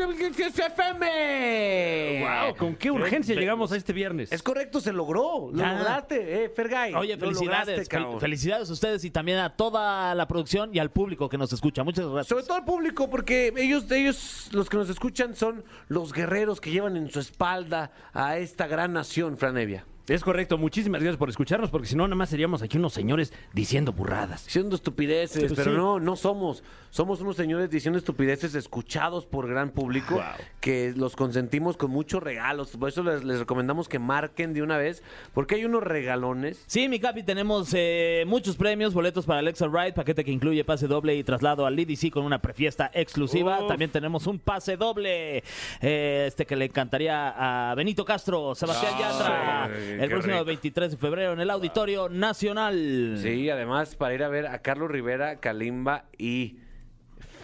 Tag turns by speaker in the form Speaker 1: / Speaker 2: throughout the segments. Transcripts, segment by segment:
Speaker 1: FM.
Speaker 2: Wow, ¿con qué urgencia llegamos a este viernes?
Speaker 1: Es correcto, se logró. Lo
Speaker 3: Ya.
Speaker 1: lograste, eh, Fergay.
Speaker 3: Oye,
Speaker 1: Lo
Speaker 3: felicidades.
Speaker 1: lograste,
Speaker 3: fel- felicidades a ustedes y también a toda la producción y al público que nos escucha. Muchas gracias.
Speaker 1: Sobre todo al público, porque ellos, ellos, los que nos escuchan, son los guerreros que llevan en su espalda a esta gran nación, Franevia.
Speaker 2: Es correcto, muchísimas gracias por escucharnos, porque si no, nada más seríamos aquí unos señores diciendo burradas.
Speaker 1: Diciendo estupideces,
Speaker 2: Pues
Speaker 1: pero
Speaker 2: sí.
Speaker 1: no, no somos. Somos unos señores diciendo estupideces escuchados por gran público
Speaker 2: Wow.
Speaker 1: que los consentimos con muchos regalos. Por eso les, les recomendamos que marquen de una vez, porque hay unos regalones.
Speaker 3: Sí, mi capi, tenemos eh, muchos premios, boletos para Alexa Ride, paquete que incluye pase doble y traslado al IDC con una prefiesta exclusiva.
Speaker 2: Uf.
Speaker 3: También tenemos un pase doble, eh, este que le encantaría a Benito Castro, Sebastián Yatra,
Speaker 1: sí,
Speaker 3: el próximo
Speaker 1: rico.
Speaker 3: 23 de febrero en el Auditorio Nacional.
Speaker 1: Sí, además para ir a ver a Carlos Rivera, Kalimba y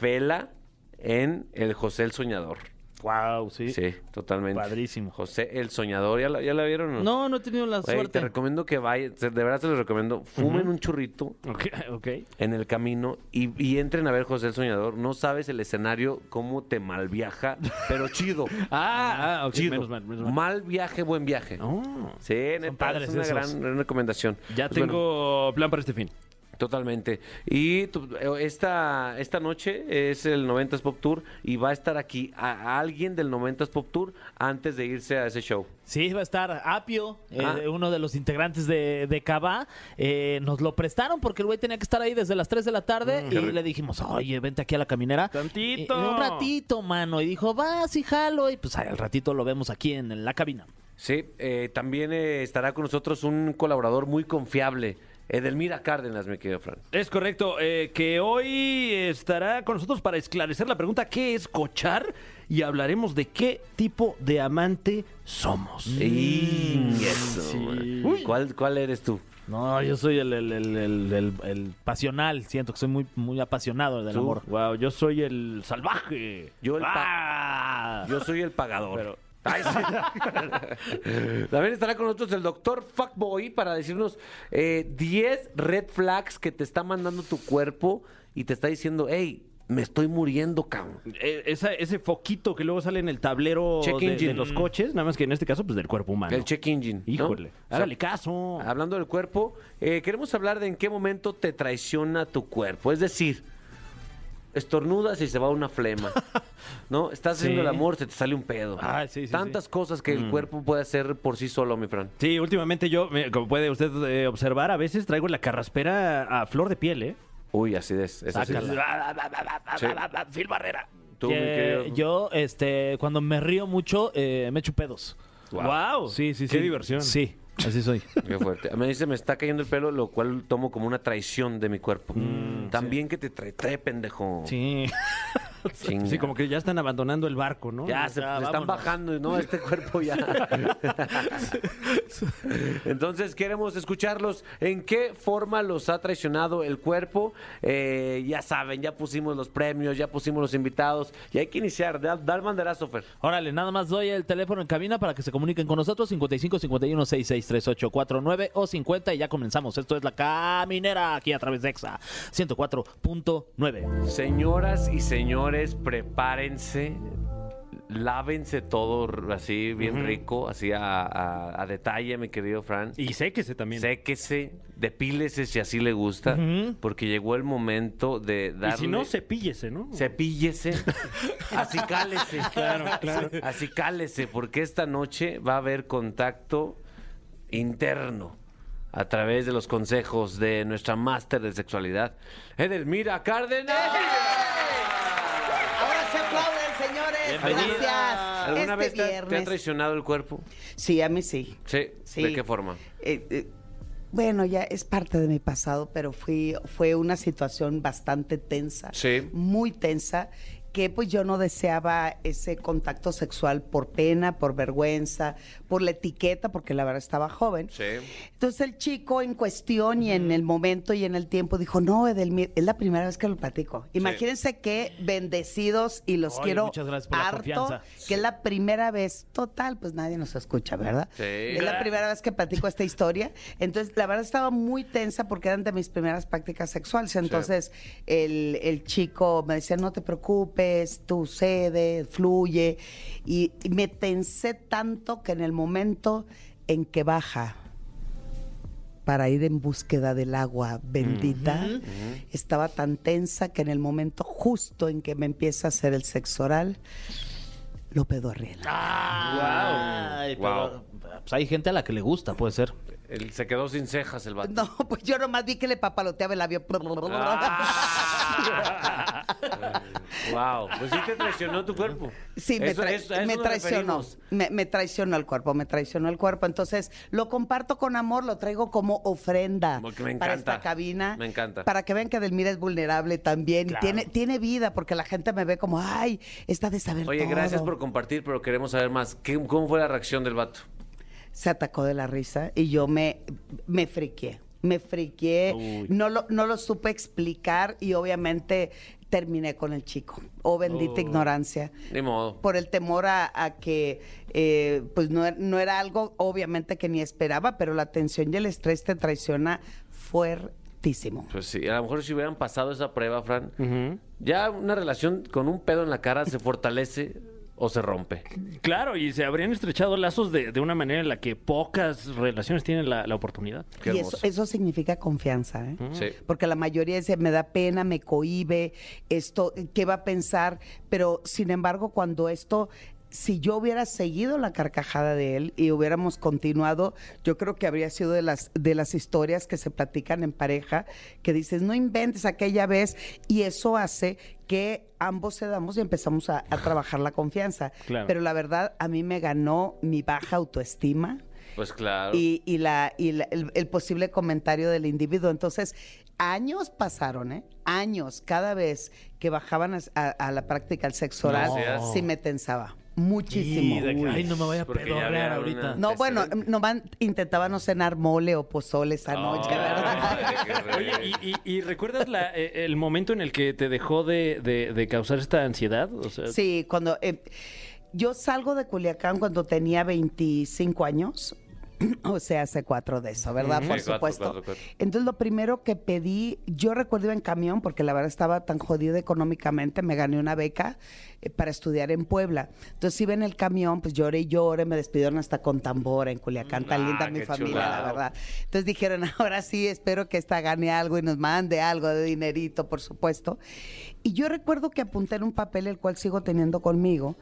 Speaker 1: Fela en el José el Soñador.
Speaker 2: Wow, sí.
Speaker 1: Sí, totalmente.
Speaker 3: Padrísimo.
Speaker 1: José el Soñador, ¿ya la, ya la vieron?
Speaker 3: No, no he tenido la suerte.
Speaker 1: te recomiendo que vayan, de verdad se los recomiendo, fumen un churrito
Speaker 2: Ok, ok.
Speaker 1: en el camino y, y entren a ver José el Soñador. No sabes el escenario, cómo te malviaja, pero chido.
Speaker 2: Ah, ah, ok,
Speaker 1: chido.
Speaker 2: menos mal, menos mal.
Speaker 1: Mal viaje, buen viaje.
Speaker 2: Oh,
Speaker 1: Sí, neta,
Speaker 3: padres
Speaker 1: es una
Speaker 3: esos.
Speaker 1: gran, gran recomendación.
Speaker 2: ya
Speaker 1: Pues bueno,
Speaker 2: tengo plan para este fin.
Speaker 1: Totalmente. Y tu- eh, esta, esta noche es el 90s Pop Tour y va a estar aquí a, a alguien del 90s Pop Tour antes de irse a ese show.
Speaker 3: Sí, va a estar Apio, eh,
Speaker 1: Ah.
Speaker 3: uno de los integrantes de, de Cabá. Eh, nos lo prestaron porque el güey tenía que estar ahí desde las 3 de la tarde
Speaker 1: Mm,
Speaker 3: y le dijimos, oye, vente aquí a la caminera.
Speaker 2: Tantito.
Speaker 3: Y- y un ratito, mano. Y dijo, va, sí, jalo. Y pues al ratito lo vemos aquí en, en la cabina.
Speaker 1: Sí, eh, también eh, estará con nosotros un colaborador muy confiable, Edelmira Cárdenas, mi querido Fran.
Speaker 2: Es correcto, eh, que hoy estará con nosotros para esclarecer la pregunta ¿qué es cochar? Y hablaremos de qué tipo de amante somos.
Speaker 1: Y eso,
Speaker 2: sí.
Speaker 1: ¿Cuál, ¿Cuál eres tú?
Speaker 3: No, yo soy el, el- el- el- el- el pasional. Siento que soy muy, muy apasionado del
Speaker 1: ¿Tú?
Speaker 3: amor.
Speaker 2: Wow, yo soy el salvaje.
Speaker 1: Yo el pa-
Speaker 2: Ah.
Speaker 1: Yo soy el pagador.
Speaker 2: Pero-
Speaker 1: Ay, sí. También estará con nosotros el doctor Fuckboy para decirnos eh, 10 red flags que te está mandando tu cuerpo y te está diciendo, hey, me estoy muriendo, cabrón.
Speaker 2: Eh, esa- ese foquito que luego sale en el tablero
Speaker 1: Check
Speaker 2: de,
Speaker 1: engine.
Speaker 2: de los coches, nada más que en este caso, pues del cuerpo humano.
Speaker 1: El check engine. ¿no?
Speaker 2: Híjole, hágale caso.
Speaker 1: Hablando del cuerpo, eh, queremos hablar de en qué momento te traiciona tu cuerpo. Es decir, estornudas y se va una flema. ¿No? Estás haciendo el amor, se te sale un pedo.
Speaker 2: Ah, sí, sí,
Speaker 1: Tantas
Speaker 2: sí.
Speaker 1: cosas que el cuerpo puede hacer por sí solo, mi Fran.
Speaker 2: Sí, últimamente yo, me- como puede usted eh, observar, a veces traigo la carraspera a flor de piel, ¿eh?
Speaker 1: Uy, así es. es así.
Speaker 3: Sácala.
Speaker 1: Sí.
Speaker 3: Phil Barrera.
Speaker 1: Tú, mi
Speaker 3: Que
Speaker 1: querido.
Speaker 3: yo, este, cuando me río mucho, eh, me echo pedos.
Speaker 2: Wow.
Speaker 3: Sí, sí, sí.
Speaker 2: Qué diversión.
Speaker 3: Sí, así soy.
Speaker 1: Qué fuerte. Mí se me está cayendo el pelo, lo cual tomo como una traición de mi cuerpo.
Speaker 2: Mm,
Speaker 1: También que te trae, trae, pendejo.
Speaker 3: Sí.
Speaker 1: Chinga.
Speaker 2: Sí, como que ya están abandonando el barco, ¿no?
Speaker 1: Ya, se,
Speaker 3: Ya,
Speaker 1: están bajando, ¿no? Este cuerpo ya. Entonces queremos escucharlos. ¿En qué forma los ha traicionado el cuerpo? Eh, ya saben, ya pusimos los premios, ya pusimos los invitados. Y hay que iniciar. Da, da el banderazo, Fer.
Speaker 3: Órale, nada más doy el teléfono en cabina para que se comuniquen con nosotros, 55 51 66 38 49 o 50 y ya comenzamos. Esto es La Caminera, aquí a través de EXA 104.9.
Speaker 1: Señoras y señores, prepárense. Lávense todo así, bien rico, así a, a- a detalle, mi querido Fran.
Speaker 2: Y séquese también.
Speaker 1: Séquese, depílese si así le gusta, porque llegó el momento de
Speaker 2: y
Speaker 1: darle...
Speaker 2: si no, cepíllese, ¿no?
Speaker 1: Cepíllese, así cálese.
Speaker 2: Claro, claro.
Speaker 1: Así cálese, porque esta noche va a haber contacto interno a través de los consejos de nuestra máster de sexualidad, Edelmira Cárdenas.
Speaker 4: Ahora se aplauden, señores.
Speaker 1: Bienvenida.
Speaker 4: Gracias.
Speaker 1: ¿Alguna
Speaker 4: este
Speaker 1: vez te, te ha
Speaker 4: viernes.
Speaker 1: traicionado el cuerpo?
Speaker 4: Sí, a mí sí.
Speaker 1: Sí.
Speaker 4: Sí.
Speaker 1: ¿De qué forma?
Speaker 4: Eh, eh, bueno, ya es parte de mi pasado, pero fui, fue una situación bastante tensa.
Speaker 1: Sí.
Speaker 4: Muy tensa que pues yo no deseaba ese contacto sexual por pena, por vergüenza, por la etiqueta, porque la verdad estaba joven.
Speaker 1: Sí.
Speaker 4: Entonces el chico en cuestión y en el momento y en el tiempo dijo, no, Edelmir, es la primera vez que lo platico. Imagínense qué bendecidos y los
Speaker 3: Oye,
Speaker 4: quiero
Speaker 3: muchas gracias por la
Speaker 4: harto,
Speaker 3: confianza.
Speaker 4: que es la primera vez, total, pues nadie nos escucha, ¿verdad?
Speaker 1: Sí.
Speaker 4: Es la primera vez que platico esta historia. Entonces, la verdad estaba muy tensa porque eran de mis primeras prácticas sexuales. Entonces, el, el chico me decía, no te preocupes, tú cede, fluye. Y, y me tensé tanto que en el momento en que baja para ir en búsqueda del agua bendita, estaba tan tensa que en el momento justo en que me empieza a hacer el sexo oral, lo pedo arriba.
Speaker 3: Ay, pero, pues hay gente a la que le gusta, puede ser.
Speaker 1: Él se quedó sin cejas el vato.
Speaker 4: No, pues yo nomás vi que le papaloteaba el labio.
Speaker 1: wow. Pues sí te traicionó tu cuerpo.
Speaker 4: Sí, me,
Speaker 1: Eso-
Speaker 4: trai-
Speaker 1: eso- a eso
Speaker 4: me traicionó. Me, me traicionó el cuerpo, me traicionó el cuerpo. Entonces, lo comparto con amor, lo traigo como ofrenda
Speaker 1: Porque me
Speaker 4: para esta cabina.
Speaker 1: Me encanta.
Speaker 4: Para que vean que Delmira es vulnerable también.
Speaker 2: Claro.
Speaker 4: Y tiene, tiene vida, porque la gente me ve como, ay, está de saber
Speaker 1: Oye,
Speaker 4: todo".
Speaker 1: gracias por compartir, pero queremos saber más. ¿Qué- ¿Cómo fue la reacción del vato?
Speaker 4: Se atacó de la risa y yo me, me friqué. Me friqué, no lo, no lo supe explicar y obviamente terminé con el chico. Oh, bendita
Speaker 2: Oh.
Speaker 4: ignorancia.
Speaker 1: Ni modo.
Speaker 4: Por el temor a, a que, eh, pues no, no era algo obviamente que ni esperaba, pero la tensión y el estrés te traiciona fuertísimo.
Speaker 1: Pues sí, a lo mejor si hubieran pasado esa prueba, Fran, ya una relación con un pedo en la cara se fortalece o se rompe.
Speaker 2: Claro, y se habrían estrechado lazos de, de una manera en la que pocas relaciones tienen la, la oportunidad.
Speaker 1: Qué
Speaker 4: y eso, eso significa confianza, ¿eh?
Speaker 1: Sí.
Speaker 4: Porque la mayoría dice, me da pena, me cohíbe, esto, ¿qué va a pensar? Pero, sin embargo, cuando esto, si yo hubiera seguido la carcajada de él y hubiéramos continuado, yo creo que habría sido de las, de las historias que se platican en pareja, que dices, no inventes aquella vez, y eso hace que ambos cedamos y empezamos a, a trabajar la confianza.
Speaker 2: Claro.
Speaker 4: Pero la verdad, a mí me ganó mi baja autoestima
Speaker 1: Pues claro.
Speaker 4: y, y la, y la- el, el posible comentario del individuo. Entonces, años pasaron, ¿eh? Años. Cada vez que bajaban a, a- a la práctica el sexo oral,
Speaker 1: No.
Speaker 4: sí me tensaba. Muchísimo.
Speaker 2: Y de que,
Speaker 3: Ay, no me vaya a pedorrear ahorita.
Speaker 4: No, bueno, nomás intentaba no cenar mole o pozole esa noche, ¿verdad?
Speaker 2: Oye, ¿y, y- y recuerdas la- eh, el momento en el que te dejó de, de- de causar esta ansiedad? O sea,
Speaker 4: Sí, cuando eh, yo salgo de Culiacán cuando tenía 25 años, o sea, hace cuatro de eso, ¿verdad? Por
Speaker 1: cuatro,
Speaker 4: supuesto.
Speaker 1: cuatro, cuatro.
Speaker 4: Entonces, lo primero que pedí, yo recuerdo iba en camión, porque la verdad estaba tan jodida económicamente, me gané una beca eh, para estudiar en Puebla. Entonces, iba en el camión, pues lloré y lloré, me despidieron hasta con tambora en Culiacán, tan
Speaker 1: Ah,
Speaker 4: linda mi familia, la verdad. Entonces dijeron, ahora sí, espero que esta gane algo y nos mande algo de dinerito, por supuesto. Y yo recuerdo que apunté en un papel el cual sigo teniendo conmigo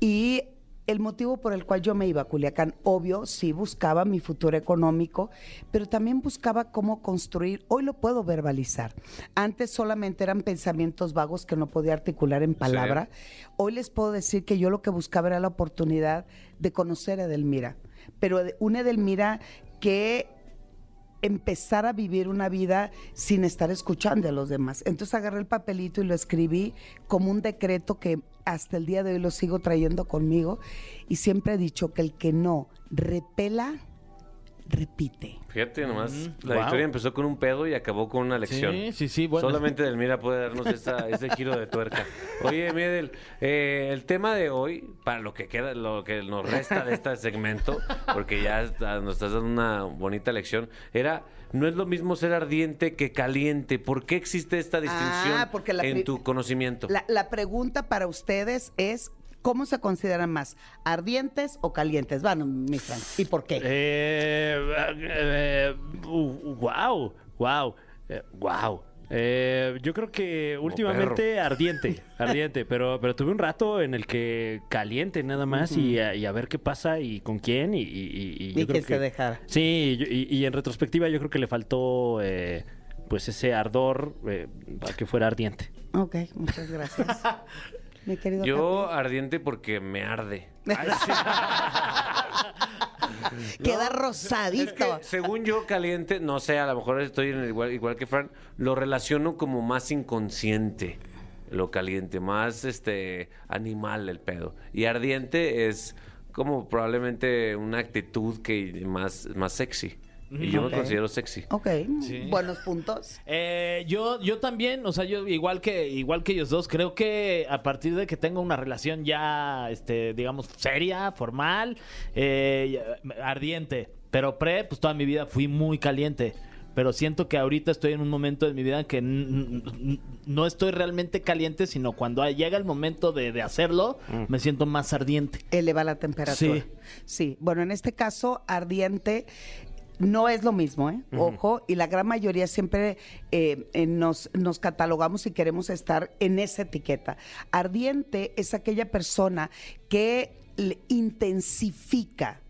Speaker 4: y el motivo por el cual yo me iba a Culiacán, obvio, sí buscaba mi futuro económico, pero también buscaba cómo construir, hoy lo puedo verbalizar. Antes solamente eran pensamientos vagos que no podía articular en palabra. Hoy les puedo decir que yo lo que buscaba era la oportunidad de conocer a Edelmira, pero una Edelmira que empezar a vivir una vida sin estar escuchando a los demás. Entonces agarré el papelito y lo escribí como un decreto que hasta el día de hoy lo sigo trayendo conmigo y siempre he dicho que el que no repela, repite.
Speaker 1: Fíjate nomás, la
Speaker 3: Wow.
Speaker 1: historia empezó con un pedo y acabó con una lección.
Speaker 3: Sí, sí, sí, bueno.
Speaker 1: Solamente Delmira puede darnos esa- ese giro de tuerca. Oye, Miedel, eh, el tema de hoy, para lo que queda, lo que nos resta de este segmento, porque ya está- nos estás dando una bonita lección, era no es lo mismo ser ardiente que caliente. ¿Por qué existe esta distinción
Speaker 4: Ah, porque la
Speaker 1: en tu conocimiento?
Speaker 4: La, la pregunta para ustedes es, ¿cómo se consideran más? ¿Ardientes o calientes? Van, mi Frank. ¿Y por qué?
Speaker 2: Eh, eh, wow, wow, eh, wow. Eh, yo creo que últimamente ardiente, ardiente, pero, pero tuve un rato en el que caliente nada más y, a, y a ver qué pasa y con quién y, y, y- y yo
Speaker 4: Y
Speaker 2: creo
Speaker 4: que se dejara.
Speaker 2: Sí, yo- y en retrospectiva yo creo que le faltó eh, pues ese ardor eh, para que fuera ardiente.
Speaker 4: Ok, muchas gracias. mi querido
Speaker 1: Yo ardiente porque me arde.
Speaker 4: Queda rosadito.
Speaker 1: Es que, según yo, caliente, no sé, a lo mejor estoy en el igual, igual que Fran, lo relaciono como más inconsciente. lo caliente, más este animal el pedo. Y ardiente es como probablemente una actitud que más, más sexy. Y yo
Speaker 4: Ok.
Speaker 1: me considero sexy.
Speaker 4: Ok,
Speaker 3: Sí.
Speaker 4: buenos puntos.
Speaker 3: Eh, yo, yo también, o sea, yo igual que, igual que ellos dos, creo que a partir de que tengo una relación ya, este, digamos, seria, formal, eh, ardiente, pero pre, pues toda mi vida fui muy caliente. Pero siento que ahorita estoy en un momento de mi vida en que no estoy realmente caliente, sino cuando llega el momento de, de hacerlo, me siento más ardiente.
Speaker 4: Eleva la temperatura.
Speaker 3: Sí.
Speaker 4: Sí. Bueno, en este caso, ardiente no es lo mismo, ¿eh? Ojo, y la gran mayoría siempre eh, eh, nos, nos catalogamos y queremos estar en esa etiqueta. Ardiente es aquella persona que intensifica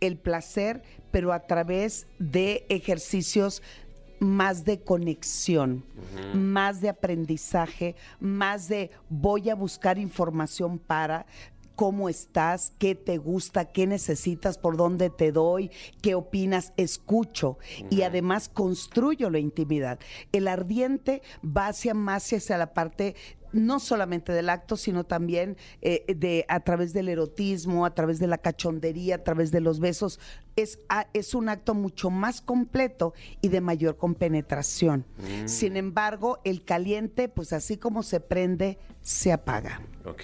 Speaker 4: el placer, pero a través de ejercicios más de conexión, más de aprendizaje, más de voy a buscar información para cómo estás, qué te gusta, qué necesitas, por dónde te doy, qué opinas, escucho. Y además construyo la intimidad. El ardiente va hacia más hacia la parte no solamente del acto, sino también eh, de a través del erotismo, a través de la cachondería, a través de los besos. Es, a- es un acto mucho más completo y de mayor compenetración. Sin embargo, el caliente, pues así como se prende, se apaga.
Speaker 1: Ok.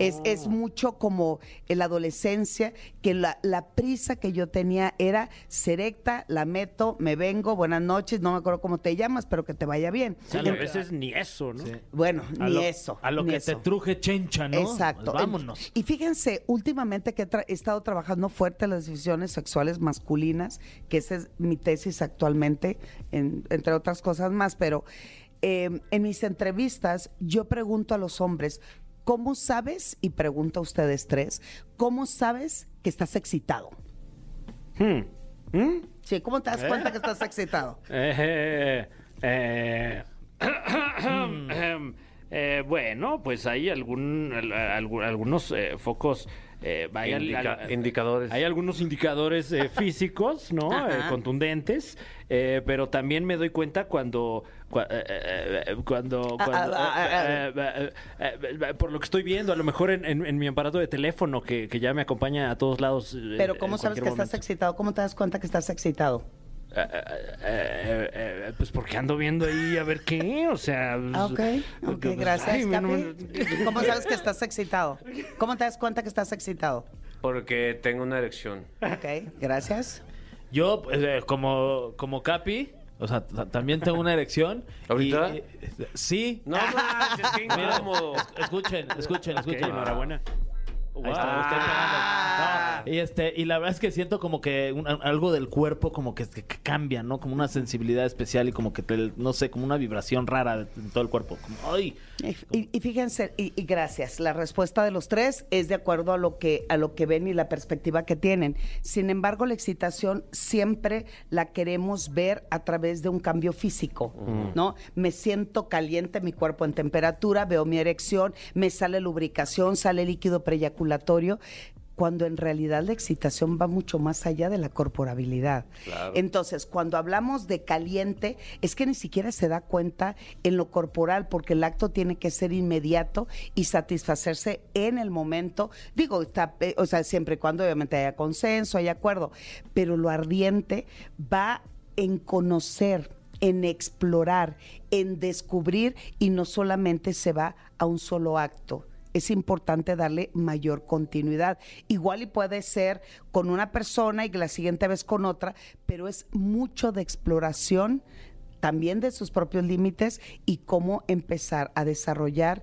Speaker 4: Es,
Speaker 3: Oh.
Speaker 4: es mucho como en la adolescencia, que la, la prisa que yo tenía era serecta, la meto, me vengo, buenas noches, no me acuerdo cómo te llamas, pero que te vaya bien.
Speaker 2: Sí,
Speaker 4: En-
Speaker 2: a veces ni eso, ¿no?
Speaker 3: Sí.
Speaker 4: Bueno,
Speaker 3: A
Speaker 4: ni
Speaker 3: lo,
Speaker 4: eso.
Speaker 3: A lo que
Speaker 4: eso.
Speaker 3: te truje chencha, ¿no?
Speaker 4: Exacto.
Speaker 3: Pues vámonos.
Speaker 4: Y fíjense, últimamente que he, tra- he estado trabajando fuerte en las decisiones sexuales masculinas, que esa es mi tesis actualmente, en- entre otras cosas más, pero eh, en mis entrevistas yo pregunto a los hombres, ¿cómo sabes? Y pregunto a ustedes tres, ¿cómo sabes que estás excitado?
Speaker 2: Hmm. ¿Mm?
Speaker 4: Sí, ¿cómo te das cuenta que estás excitado?
Speaker 2: Eh, eh, em, eh, bueno, pues hay algún, algunos eh, focos. Eh,
Speaker 1: Indica-
Speaker 2: al-
Speaker 1: indicadores.
Speaker 2: Hay algunos indicadores eh, físicos, ¿no? Eh, contundentes, eh, pero también me doy cuenta cuando. cua- cuando, por lo que estoy viendo, a lo mejor en, en- en mi aparato de teléfono que, que ya me acompaña a todos lados. eh,
Speaker 4: Pero ¿cómo sabes que estás excitado? ¿Cómo te das cuenta que estás excitado?
Speaker 2: Eh, eh, eh, eh, pues porque ando viendo ahí a ver qué, o sea... pues,
Speaker 4: Ah, ok, ok,
Speaker 2: pues,
Speaker 4: gracias,
Speaker 2: ay, no me-
Speaker 4: Capi. ¿Cómo sabes que estás excitado? ¿Cómo te das cuenta que estás excitado?
Speaker 1: Porque tengo una erección.
Speaker 4: Ok, gracias.
Speaker 3: Yo, pues, eh, como, como Capi, o sea, también tengo una erección. y-
Speaker 1: ¿Ahorita?
Speaker 3: y- sí.
Speaker 1: No manches, qué
Speaker 3: Mira,
Speaker 1: incómodo.
Speaker 3: es- escuchen, escuchen, escuchen.
Speaker 2: enhorabuena.
Speaker 3: Ahí está, pegando. No, y este, y la verdad es que siento como que un- algo del cuerpo como que, que- cambia, ¿no? Como una sensibilidad especial y como que te- no sé, como una vibración rara en todo el cuerpo. Como, ay.
Speaker 4: Y, y fíjense, y, y gracias, la respuesta de los tres es de acuerdo a lo que a lo que ven y la perspectiva que tienen. Sin embargo, la excitación siempre la queremos ver a través de un cambio físico, ¿no? Me siento caliente, mi cuerpo en temperatura, veo mi erección, me sale lubricación, sale líquido preyaculatorio cuando en realidad la excitación va mucho más allá de la corporabilidad.
Speaker 1: Claro.
Speaker 4: Entonces, cuando hablamos de caliente, es que ni siquiera se da cuenta en lo corporal, porque el acto tiene que ser inmediato y satisfacerse en el momento. Digo, está, eh, o sea, siempre y cuando obviamente haya consenso, haya acuerdo, pero lo ardiente va en conocer, en explorar, en descubrir y no solamente se va a un solo acto es importante darle mayor continuidad. Igual y puede ser con una persona y que la siguiente vez con otra, pero es mucho de exploración también de sus propios límites y cómo empezar a desarrollar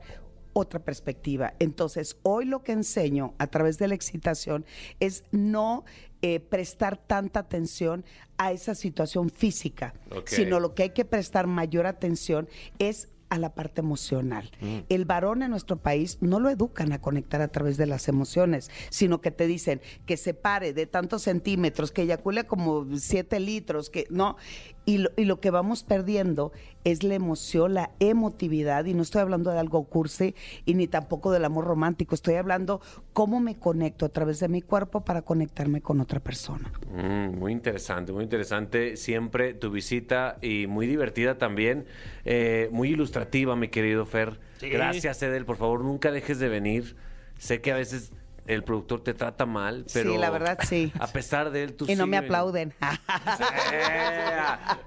Speaker 4: otra perspectiva. Entonces, hoy lo que enseño a través de la excitación es no eh, prestar tanta atención a esa situación física, sino lo que hay que prestar mayor atención es a la parte emocional. El varón en nuestro país no lo educan a conectar a través de las emociones, sino que te dicen que se pare de tantos centímetros, que eyacule como siete litros, que no. Y lo, y lo que vamos perdiendo es la emoción, la emotividad, y no estoy hablando de algo cursi y ni tampoco del amor romántico, estoy hablando cómo me conecto a través de mi cuerpo para conectarme con otra persona.
Speaker 1: Mm, muy interesante, muy interesante siempre tu visita y muy divertida también, eh, muy ilustrativa, mi querido Fer. Gracias, Edel, por favor, nunca dejes de venir. Sé que a veces el productor te trata mal, pero...
Speaker 4: Sí, la verdad, sí.
Speaker 1: A pesar de él, tú
Speaker 4: y no me aplauden.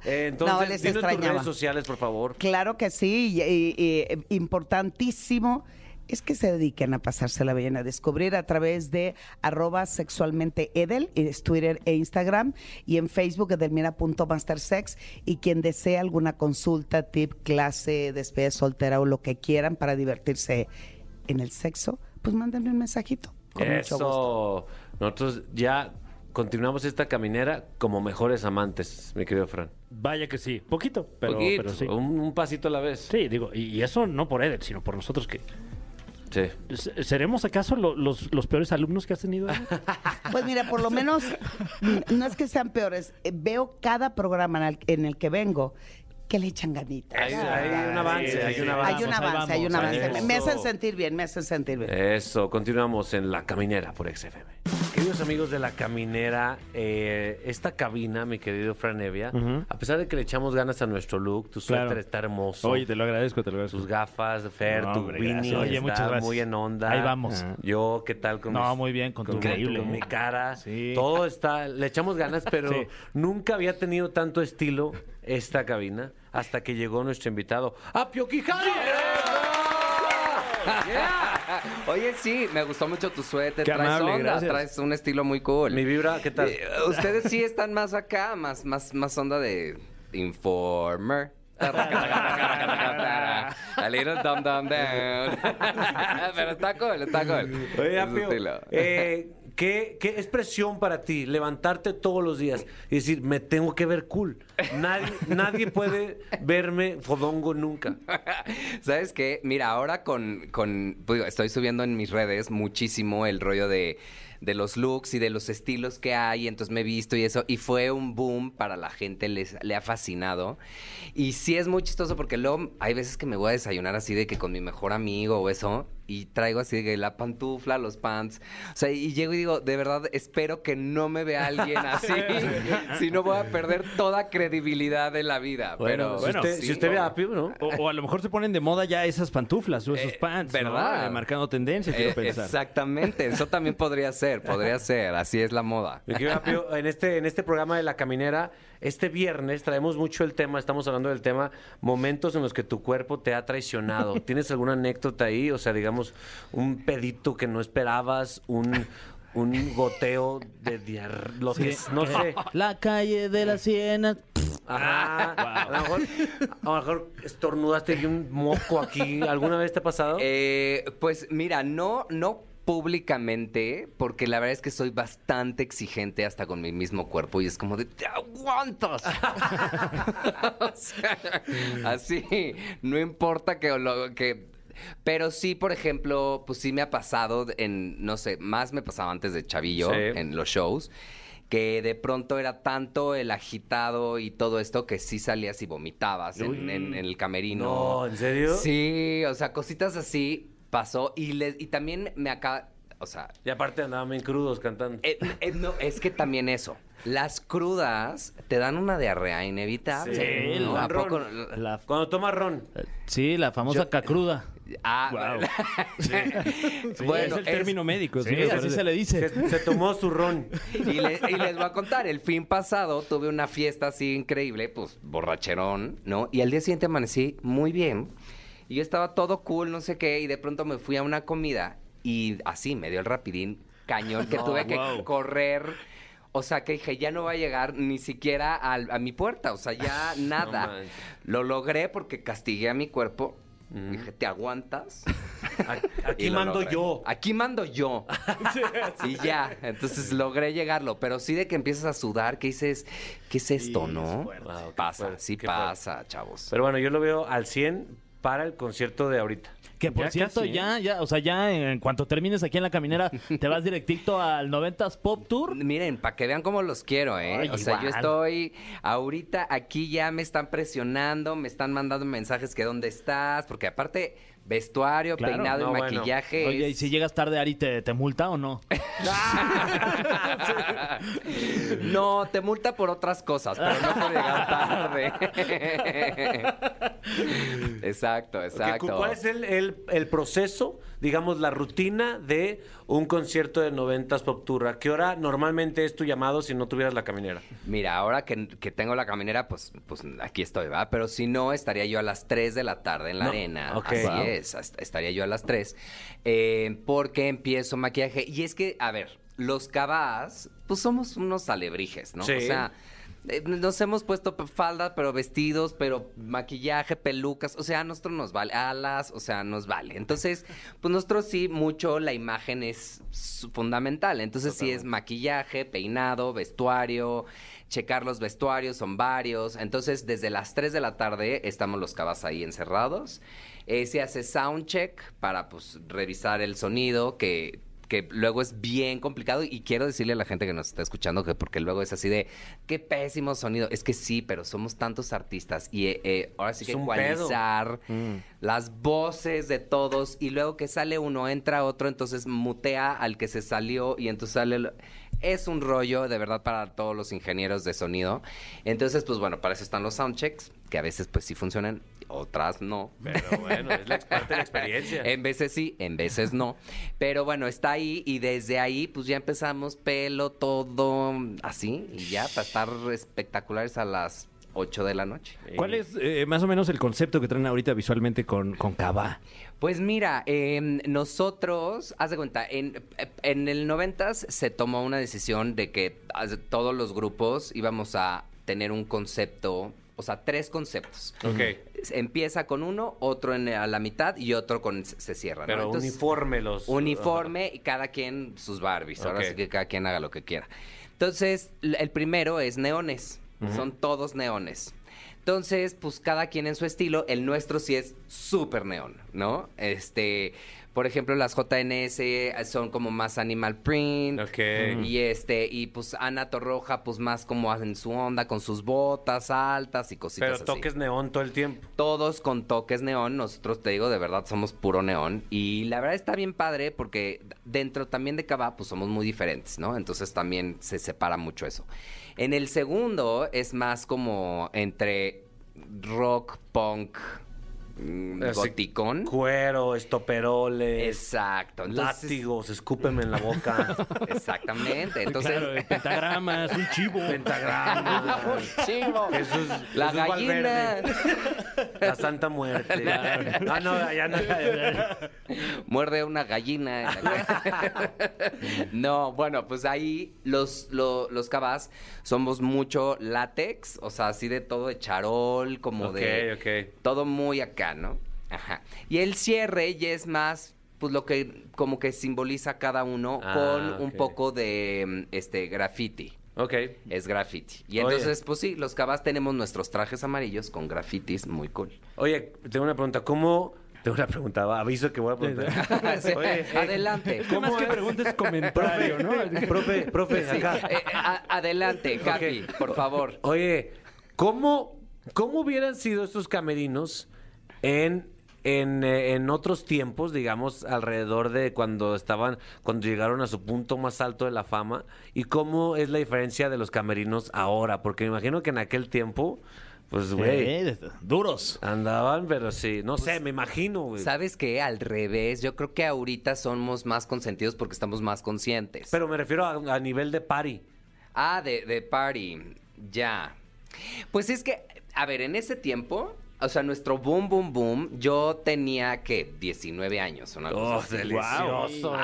Speaker 1: Eh, Entonces,
Speaker 4: No, les
Speaker 1: dinos tus redes sociales, por favor.
Speaker 4: Claro que sí, y importantísimo es que se dediquen a pasársela bien, a descubrir a través de arroba sexualmente Edel, es Twitter e Instagram, y en Facebook edelmira.mastersex, y quien desea alguna consulta, tip, clase, despedida soltera o lo que quieran para divertirse en el sexo, pues mándenme un mensajito. Con mucho gusto.
Speaker 1: Eso. Nosotros ya continuamos esta caminera como mejores amantes, mi querido Fran.
Speaker 2: Vaya que sí. Poquito, pero,
Speaker 1: Poquito,
Speaker 2: pero sí.
Speaker 1: un, un pasito a la vez.
Speaker 2: Sí, digo, y, y eso no por Edel, sino por nosotros que...
Speaker 1: Sí.
Speaker 2: ¿Se- ¿Seremos acaso lo- los, los peores alumnos que has tenido?
Speaker 4: Pues mira, por lo menos, no es que sean peores, eh, veo cada programa en el, en el que vengo que le echan ganitas.
Speaker 1: Hay, hay un avance,
Speaker 2: sí,
Speaker 1: hay
Speaker 2: sí.
Speaker 1: un avance.
Speaker 4: Hay un avance, hay un avance. Me, hacen sentir bien, me hacen sentir bien.
Speaker 1: Eso, continuamos en La Caminera por XFM. Queridos amigos de La Caminera, eh, esta cabina, mi querido Fran Evia,
Speaker 2: Ujú.
Speaker 1: a pesar de que le echamos ganas a nuestro look, tu
Speaker 2: Claro.
Speaker 1: suéter está hermoso.
Speaker 2: Oye, te lo agradezco, te lo agradezco.
Speaker 1: tus gafas, Fer,
Speaker 2: No,
Speaker 1: tu
Speaker 2: hombre,
Speaker 1: Winnie
Speaker 2: gracias.
Speaker 3: Oye,
Speaker 1: está
Speaker 3: muchas gracias.
Speaker 1: muy en onda.
Speaker 3: Ahí vamos.
Speaker 1: Yo, ¿qué tal con
Speaker 3: No,
Speaker 1: mis-
Speaker 3: muy bien, con tu-
Speaker 2: Increíble.
Speaker 1: con mi cara?
Speaker 3: Sí.
Speaker 1: Todo está, le echamos ganas, pero
Speaker 2: Sí.
Speaker 1: nunca había tenido tanto estilo esta cabina hasta que llegó nuestro invitado, Apio Quijano.
Speaker 5: Oye, sí, me gustó mucho tu suéter.
Speaker 2: Qué
Speaker 5: traes
Speaker 2: amable,
Speaker 5: onda,
Speaker 2: gracias.
Speaker 5: traes un estilo muy cool.
Speaker 1: Mi vibra, ¿qué tal?
Speaker 5: Eh, ustedes sí están más acá, más, más, más onda de informer. A little dumb dumb down. Pero está cool, está cool.
Speaker 1: Oye, Apio, eh, ¿qué, qué es presión para ti levantarte todos los días y decir, me tengo que ver cool? Nadie, nadie puede verme fodongo nunca.
Speaker 5: ¿Sabes qué? Mira, ahora con, con pues, estoy subiendo en mis redes muchísimo el rollo de, de los looks y de los estilos que hay, entonces me he visto y eso, y fue un boom para la gente, les, le ha fascinado. Y sí es muy chistoso porque luego hay veces que me voy a desayunar así de que con mi mejor amigo o eso, y traigo así de que la pantufla, los pants, o sea, y llego y digo, de verdad, espero que no me vea alguien así, si no voy a perder toda credibilidad de la vida.
Speaker 2: Bueno,
Speaker 5: pero,
Speaker 1: Si
Speaker 2: bueno,
Speaker 1: usted,
Speaker 5: sí,
Speaker 1: si usted ve a
Speaker 5: o-
Speaker 1: Apio, ¿no?
Speaker 2: O, o a lo mejor se ponen de moda ya esas pantuflas o esos
Speaker 5: Eh,
Speaker 2: pants.
Speaker 5: ¿verdad?
Speaker 2: Eh, Marcando tendencia, quiero
Speaker 5: Eh,
Speaker 2: pensar.
Speaker 5: Exactamente, eso también podría ser, podría ser, así es la moda.
Speaker 1: En este, en este programa de La Caminera, este viernes traemos mucho el tema, estamos hablando del tema momentos en los que tu cuerpo te ha traicionado. ¿Tienes alguna anécdota ahí? O sea, digamos, un pedito que no esperabas, un, un goteo de diarrea, lo que es, no sé.
Speaker 3: La calle de las sienas.
Speaker 1: Ajá. A, lo mejor, a lo mejor estornudaste y un moco aquí. ¿Alguna vez te ha pasado?
Speaker 5: Eh, pues mira, no, no públicamente, porque la verdad es que soy bastante exigente hasta con mi mismo cuerpo y es como de, ¡te aguantas! O sea, así, no importa que lo que... Pero sí, por ejemplo, pues sí me ha pasado en, no sé, más me pasaba antes de Chavillo,
Speaker 1: Sí.
Speaker 5: en los shows, que de pronto era tanto el agitado y todo esto que sí salías y vomitabas en, en- en el camerino.
Speaker 1: No, ¿en serio?
Speaker 5: Sí, o sea, cositas así pasó y, le- y también me acaba, o sea,
Speaker 1: Y aparte andaban bien crudos cantando.
Speaker 5: eh, eh, no, es que también eso, las crudas te dan una diarrea inevitable.
Speaker 2: Sí,
Speaker 5: ¿no?
Speaker 2: la-
Speaker 5: ¿A poco?
Speaker 3: La,
Speaker 1: Cuando tomas ron.
Speaker 3: sí, la famosa
Speaker 5: Yo-
Speaker 3: cacruda.
Speaker 5: Ah,
Speaker 2: Guau.
Speaker 5: bueno,
Speaker 2: es el
Speaker 5: es-
Speaker 2: término médico.
Speaker 3: Sí, así se le dice.
Speaker 1: Se, se tomó su ron.
Speaker 5: Y, le- y les voy a contar, el fin pasado tuve una fiesta así increíble, pues borracherón, ¿no? Y al día siguiente amanecí muy bien. Y yo estaba todo cool, no sé qué, y de pronto me fui a una comida y así me dio el rapidín cañón que
Speaker 1: No,
Speaker 5: tuve que correr. O sea, que dije, ya no va a llegar ni siquiera a, mi puerta, o sea, ya nada. Lo logré porque castigué a mi cuerpo. Dije, ¿te aguantas?
Speaker 1: Aquí mando
Speaker 5: logré.
Speaker 1: yo.
Speaker 5: Aquí mando yo. y ya. Entonces logré llegarlo. Pero sí de que empiezas a sudar, que dices, ¿qué es esto, no?
Speaker 1: Wow,
Speaker 5: pasa,
Speaker 1: fuerte,
Speaker 5: sí
Speaker 1: qué fuerte.
Speaker 5: pasa, chavos.
Speaker 1: Pero bueno, yo lo veo al 100 para el concierto de ahorita.
Speaker 3: Que por
Speaker 2: Ya
Speaker 3: cierto,
Speaker 2: casi, ¿eh?
Speaker 3: ya, ya, o sea, ya en cuanto termines aquí en la caminera, te vas directito al 90s Pop Tour.
Speaker 5: Miren, para que vean cómo los quiero, ¿eh?
Speaker 3: Ay,
Speaker 5: o sea, yo estoy ahorita aquí ya me están presionando, me están mandando mensajes que dónde estás, porque aparte vestuario,
Speaker 3: Claro,
Speaker 5: peinado
Speaker 1: no,
Speaker 5: y
Speaker 1: bueno.
Speaker 5: maquillaje.
Speaker 3: Oye, ¿y si llegas tarde, Ari, te, te multa o no?
Speaker 5: no, te multa por otras cosas, pero no por llegar tarde. exacto, exacto.
Speaker 1: ¿Cuál es el, el- el proceso, digamos, la rutina de un concierto de 90s Pop Tour? ¿A qué hora normalmente es tu llamado si no tuvieras la caminera?
Speaker 5: Mira, ahora que, que tengo la caminera, pues, pues aquí estoy, ¿va? Pero si no, estaría yo a las 3 de la tarde en la
Speaker 1: No,
Speaker 5: arena.
Speaker 1: ok.
Speaker 5: Así
Speaker 1: Wow.
Speaker 5: Es, est- estaría yo a las 3. eh, porque empiezo maquillaje. Y es que, a ver, los cabás, pues somos unos alebrijes, ¿no?
Speaker 1: Sí.
Speaker 5: O sea, nos hemos puesto falda, pero vestidos, pero maquillaje, pelucas, o sea, a nosotros nos vale, alas, o sea, nos vale. Entonces, pues nosotros sí, mucho la imagen es fundamental. Entonces, sí es maquillaje, peinado, vestuario, checar los vestuarios, son varios. Entonces, desde las 3 de la tarde estamos los cabas ahí encerrados. Eh, se hace soundcheck para, pues, revisar el sonido, que que luego es bien complicado y quiero decirle a la gente que nos está escuchando que porque luego es así de qué pésimo sonido es que sí pero somos tantos artistas y eh, eh, ahora sí que ecualizar las voces de todos y luego que sale uno entra otro entonces mutea al que se salió y entonces sale el- es un rollo de verdad para todos los ingenieros de sonido. Entonces pues bueno para eso están los soundchecks que a veces pues sí funcionan otras no
Speaker 1: Pero bueno, es la parte de la experiencia.
Speaker 5: en veces sí, en veces no. Pero bueno, está ahí y desde ahí pues ya empezamos pelo, todo así y ya para estar espectaculares a las 8 de la noche.
Speaker 2: ¿Cuál es eh, más o menos el concepto que traen ahorita visualmente con, con Cabá?
Speaker 5: Pues mira, em, nosotros, haz de cuenta, en, en el 90 se tomó una decisión de que todos los grupos íbamos a tener un concepto, o sea, tres conceptos.
Speaker 1: Ok.
Speaker 5: Empieza con uno, otro en, a la mitad y otro con se cierra. ¿no?
Speaker 1: Pero
Speaker 5: Entonces-
Speaker 1: uniforme los...
Speaker 5: uniforme y cada quien sus Barbies. Ahora sí que cada quien haga lo que quiera. Entonces, el primero es neones. Son todos neones. Entonces, pues cada quien en su estilo. El nuestro sí es súper neón, ¿no? Este, por ejemplo, las JNS son como más animal print.
Speaker 1: Ok.
Speaker 5: Y este, y pues Ana Torroja, pues más como en su onda, con sus botas altas y cositas
Speaker 1: Pero
Speaker 5: así
Speaker 1: toques neón todo el tiempo.
Speaker 5: todos con toques neón. Nosotros, te digo, de verdad somos puro neón. Y la verdad está bien padre porque dentro también de Cava, pues somos muy diferentes, ¿no? Entonces también se separa mucho eso. En el segundo es más como entre rock, punk, mm,
Speaker 1: Así,
Speaker 5: goticón.
Speaker 1: Cuero, estoperoles,
Speaker 5: Exacto. Entonces,
Speaker 1: látigos, escúpeme en la boca,
Speaker 5: Exactamente. Entonces,
Speaker 2: Claro, pentagramas, un chivo.
Speaker 1: pentagrama,
Speaker 5: chivo.
Speaker 1: Jesús,
Speaker 5: La
Speaker 1: Jesús
Speaker 5: gallina.
Speaker 1: La Santa Muerte. Ah, no, ya no.
Speaker 5: Muerde una gallina. en la- no, bueno, pues ahí los, lo- los cabás somos mucho látex, o sea, así de todo de charol, como
Speaker 1: Ok,
Speaker 5: de...
Speaker 1: ok.
Speaker 5: Todo muy acá, ¿no? Ajá. Y el cierre ya es más, pues lo que como que simboliza cada uno
Speaker 1: Ah,
Speaker 5: con un poco de, mm, este, graffiti.
Speaker 1: Ok.
Speaker 5: Es graffiti. Y
Speaker 1: Oye.
Speaker 5: entonces, pues sí, los cabás tenemos nuestros trajes amarillos con grafitis muy cool.
Speaker 1: Oye, tengo una pregunta. ¿Cómo...? Tengo una pregunta. Aviso que voy a preguntar.
Speaker 5: Sí,
Speaker 1: Oye, eh,
Speaker 5: adelante.
Speaker 2: ¿Cómo más que
Speaker 1: es?
Speaker 2: preguntes comentario, no?
Speaker 1: Profe, profe,
Speaker 5: Sí,
Speaker 1: acá.
Speaker 5: eh, a- adelante, Capi, por favor.
Speaker 1: Oye, ¿cómo, ¿cómo hubieran sido estos camerinos en, en, eh, en otros tiempos, digamos, alrededor de cuando estaban, cuando llegaron a su punto más alto de la fama? ¿Y cómo es la diferencia de los camerinos ahora? Porque me imagino que en aquel tiempo, pues, güey,
Speaker 3: duros.
Speaker 1: andaban, pero sí, no sé, me imagino, güey.
Speaker 5: ¿Sabes qué? Al revés, yo creo que ahorita somos más consentidos porque estamos más conscientes.
Speaker 1: Pero me refiero a, a nivel de party.
Speaker 5: Ah, de, de party, ya. Pues es que, a ver, en ese tiempo, o sea, nuestro boom, boom, boom, yo tenía, que 19 años, una cosa
Speaker 1: Oh,
Speaker 5: así.
Speaker 1: delicioso.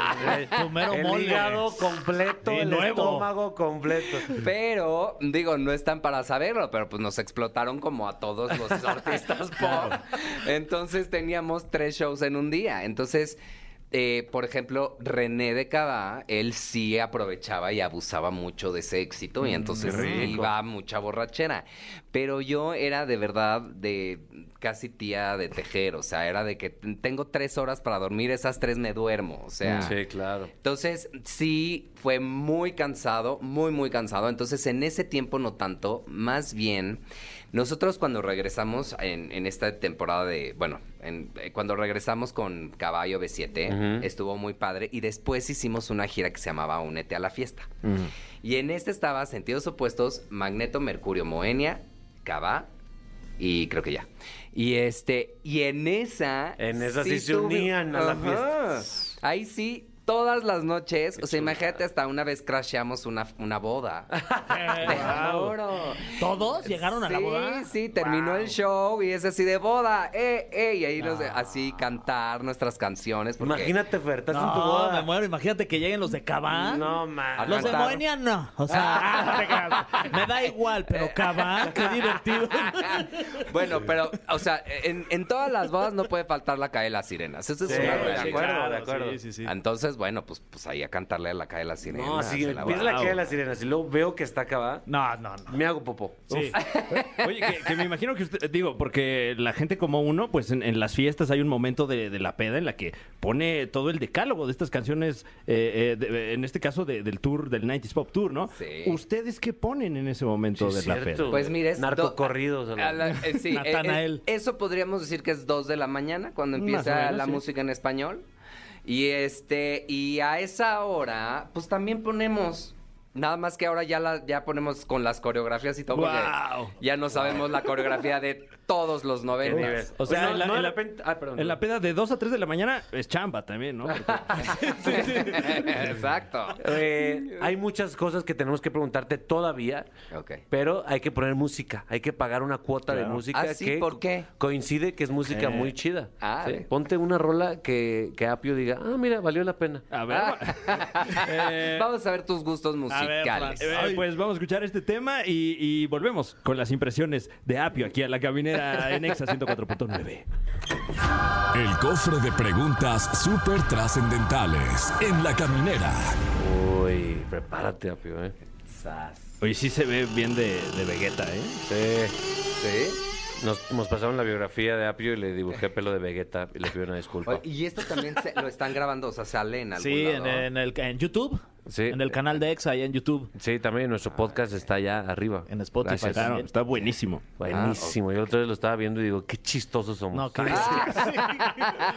Speaker 3: Tu mero
Speaker 1: el
Speaker 3: mole.
Speaker 1: hígado completo, el
Speaker 3: nuevo.
Speaker 1: estómago completo.
Speaker 5: Pero, digo, no están para saberlo, pero pues nos explotaron como a todos los artistas pop. Entonces teníamos tres shows en un día. Entonces, eh, por ejemplo, René de Cava, él sí aprovechaba y abusaba mucho de ese éxito y entonces iba a mucha borrachera. Pero yo era de verdad de casi tía de tejer, o sea, era de que tengo tres horas para dormir, esas tres me duermo, o sea.
Speaker 1: Sí, claro.
Speaker 5: Entonces, sí, fue muy cansado, muy, muy cansado. Entonces, en ese tiempo no tanto, más bien, nosotros cuando regresamos en, en esta temporada de, bueno, en- eh, cuando regresamos con Caballo B7, estuvo muy padre. Y después hicimos una gira que se llamaba Únete a la Fiesta. Y en este estaba Sentidos Opuestos, Magneto, Mercurio, Moenia, Cava y creo que ya. Y este, y en esa.
Speaker 1: En esa sí se unían a la
Speaker 5: Ajá. Ahí sí, todas las noches. o sea, imagínate, hasta una vez crasheamos una, una boda. Juro.
Speaker 3: ¿Todos llegaron a la
Speaker 5: Sí,
Speaker 3: boda?
Speaker 5: Sí, terminó el show y es así de boda, eh, eh, y ahí nos así cantar nuestras canciones. porque-
Speaker 1: Imagínate, Fer, estás en tu boda.
Speaker 3: me muero. Imagínate que lleguen los de Cabá.
Speaker 1: No, man.
Speaker 3: Los de. Moenia no. O sea, creas. me da igual, pero Cabá, qué divertido.
Speaker 5: bueno, pero, o sea, en, en todas las bodas no puede faltar la de las sirenas. Eso es
Speaker 1: Sí,
Speaker 5: una
Speaker 1: de acuerdo, de acuerdo.
Speaker 3: Sí, sí, sí.
Speaker 5: Entonces, bueno, pues, pues ahí a cantarle a la calle de las sirenas.
Speaker 1: No, si
Speaker 5: en la
Speaker 1: empieza la calle de las sirenas y luego veo que está acabada,
Speaker 3: No, no, no.
Speaker 1: me hago popó.
Speaker 2: Sí. Oye, que, que me imagino que usted, digo, porque la gente como uno, pues en, en las fiestas hay un momento de, de la peda en la que pone todo el decálogo de estas canciones, eh, eh, de- en este caso de- del tour, del 90s Pop Tour, ¿no?
Speaker 5: Sí.
Speaker 2: ¿Ustedes qué ponen en ese momento
Speaker 1: Sí,
Speaker 2: de la peda?
Speaker 5: Pues mire, es
Speaker 1: Narcocorridos,
Speaker 5: do-
Speaker 1: a la-
Speaker 5: a la- eh, sí, eh,
Speaker 3: Natanael.
Speaker 5: eh, eso podríamos decir que es dos de la mañana cuando empieza
Speaker 2: menos,
Speaker 5: la
Speaker 2: sí.
Speaker 5: música en español. Y este, y a esa hora, pues también ponemos. Nada más que ahora ya la, ya ponemos con las coreografías y todo.
Speaker 2: ¡Guau!
Speaker 5: Ya no sabemos la coreografía de todos los noventas.
Speaker 2: O sea,
Speaker 1: Pues
Speaker 2: en la-
Speaker 1: no
Speaker 2: en la-
Speaker 1: ah, perdón.
Speaker 2: En la peda de 2 a 3 de la mañana es chamba también, ¿no? Porque-
Speaker 5: Exacto.
Speaker 1: Eh, hay muchas cosas que tenemos que preguntarte todavía,
Speaker 5: Ok.
Speaker 1: pero hay que poner música, hay que pagar una cuota de música
Speaker 5: Ah, sí,
Speaker 1: que
Speaker 5: ¿por qué?
Speaker 1: coincide que es música
Speaker 2: Eh.
Speaker 1: muy chida.
Speaker 5: Ah,
Speaker 1: Sí, Ponte una rola que, que Apio diga, ah, mira, valió la pena.
Speaker 2: A ver, eh,
Speaker 5: Vamos a ver tus gustos
Speaker 3: A ver,
Speaker 5: musicales.
Speaker 2: eh, pues vamos a escuchar este tema y, y volvemos con las impresiones de Apio aquí a la caminera en Exa 104.9.
Speaker 6: El cofre de preguntas súper trascendentales en la caminera.
Speaker 1: Uy, prepárate, Apio, ¿eh?
Speaker 2: Oye, sí se ve bien de, de Vegeta, ¿eh?
Speaker 1: Sí.
Speaker 5: ¿Sí?
Speaker 1: Nos, nos pasaron la biografía de Apio y le dibujé pelo de Vegeta y le pido una disculpa.
Speaker 5: Y esto también se- lo están grabando, o sea, sale en algún
Speaker 3: Sí, en, en el, en YouTube.
Speaker 1: Sí.
Speaker 3: En el canal de Exa, ahí en YouTube.
Speaker 1: Sí, también nuestro podcast está allá arriba.
Speaker 3: En Spotify.
Speaker 1: Gracias.
Speaker 2: Claro, está buenísimo.
Speaker 1: Buenísimo. Yo otra vez lo estaba viendo y digo, qué chistosos somos.
Speaker 3: No, ¿qué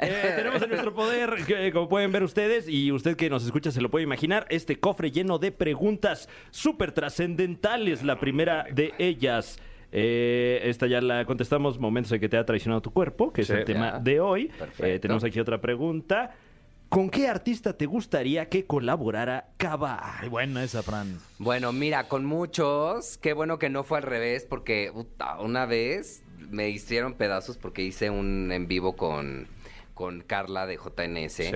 Speaker 2: Eh, tenemos en nuestro poder, que, como pueden ver ustedes, y usted que nos escucha se lo puede imaginar, este cofre lleno de preguntas súper trascendentales. La primera de ellas. eh, esta ya la contestamos, momentos en que te ha traicionado tu cuerpo, que es el tema
Speaker 5: Ya.
Speaker 2: de hoy. Eh, tenemos aquí otra pregunta. ¿Con qué artista te gustaría que colaborara Cava?
Speaker 3: Ay, buena esa, Fran.
Speaker 5: Bueno, mira, con muchos, qué bueno que no fue al revés, porque puta, una vez me hicieron pedazos porque hice un en vivo con, con Carla de JNS.
Speaker 1: Sí.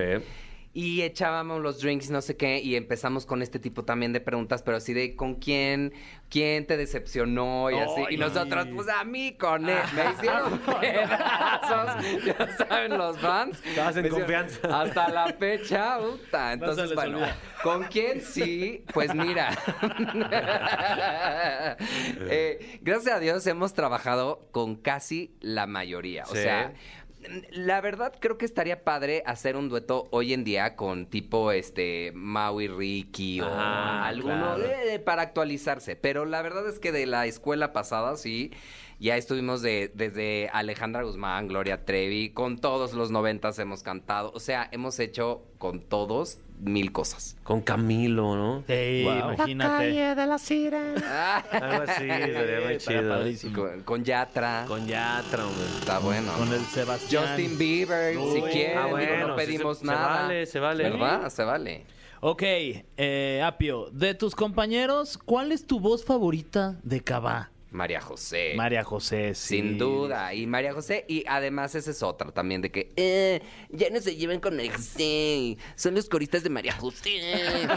Speaker 5: Y echábamos los drinks, no sé qué, y empezamos con este tipo también de preguntas, pero así de con quién, quién te decepcionó y así. Y nosotros, pues a mí con él. Me hicieron pedazos. Ya saben los fans.
Speaker 1: Estabas en confianza.
Speaker 5: Hasta la fecha, puta. Entonces, bueno. ¿con quién sí? Pues mira. Eh, gracias a Dios hemos trabajado con casi la mayoría. O sea, la verdad creo que estaría padre hacer un dueto hoy en día con tipo este Maui Ricky o
Speaker 1: Ah,
Speaker 5: alguno
Speaker 1: claro.
Speaker 5: eh, para actualizarse. Pero la verdad es que de la escuela pasada sí. Ya estuvimos de, desde Alejandra Guzmán, Gloria Trevi, con todos los noventas hemos cantado. O sea, hemos hecho con todos mil cosas.
Speaker 1: Con Camilo, ¿no?
Speaker 3: Sí, imagínate.
Speaker 1: de la sirena. Algo así, sería muy chido.
Speaker 3: padrísimo.
Speaker 5: Con, con Yatra.
Speaker 1: Con Yatra, hombre.
Speaker 5: Está bueno.
Speaker 3: Con el Sebastián.
Speaker 5: Justin Bieber, si quieren,
Speaker 1: Ah,
Speaker 5: digo,
Speaker 1: bueno,
Speaker 5: no pedimos
Speaker 1: se- se
Speaker 5: nada.
Speaker 1: vale, se vale.
Speaker 5: ¿Verdad? Se vale.
Speaker 3: Ok, eh, Apio, de tus compañeros, ¿cuál es tu voz favorita de Cabá?
Speaker 5: María José.
Speaker 3: María José, sí.
Speaker 5: Sin duda. Y María José, y además esa es otra también, de que eh, ya no se lleven con María José. Son los coristas de María José.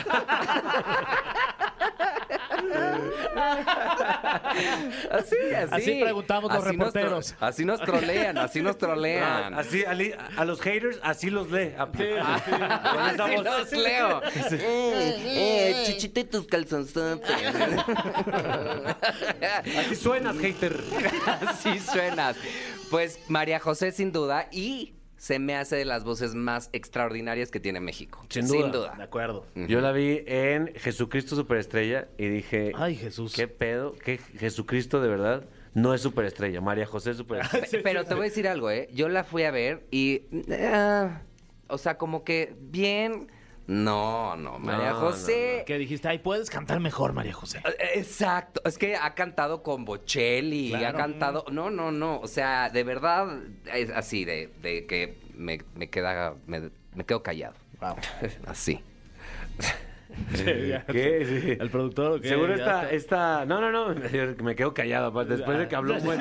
Speaker 5: Así, así.
Speaker 3: Así preguntamos los
Speaker 5: Así nos tro-
Speaker 3: reporteros.
Speaker 5: así nos trolean, así nos trolean.
Speaker 1: Así, a los haters, así los lee. A-
Speaker 5: Así los leo. Eh, eh, chichito y tus calzonzotes.
Speaker 1: Así suenas, hater.
Speaker 5: Así suenas. Pues María José, sin duda, y se me hace de las voces más extraordinarias que tiene México.
Speaker 1: Sin
Speaker 5: Sin
Speaker 1: duda.
Speaker 5: duda.
Speaker 3: De acuerdo.
Speaker 1: Yo la vi en Jesucristo Superestrella y dije,
Speaker 3: Ay, Jesús.
Speaker 1: ¿qué pedo? ¿Qué Jesucristo de verdad? No es superestrella, María José es superestrella.
Speaker 5: Pe- Pero te voy a decir algo, ¿eh? Yo la fui a ver y... ah, o sea, como que bien... No, no, María
Speaker 1: No,
Speaker 5: José...
Speaker 3: Que dijiste, ay, puedes cantar mejor, María José.
Speaker 5: Eh, Exacto, es que ha cantado con Bocelli, ha
Speaker 3: Claro.
Speaker 5: cantado, no, no, no, o sea, de verdad es así, de, de que me, me queda, me, me quedo callado,
Speaker 3: Wow.
Speaker 5: así.
Speaker 1: ¿Qué? Sí.
Speaker 3: El productor, ¿o qué?
Speaker 1: Seguro está,
Speaker 3: te-
Speaker 1: está... No, no, no, me quedo callado. aparte, Después de que habló un buen...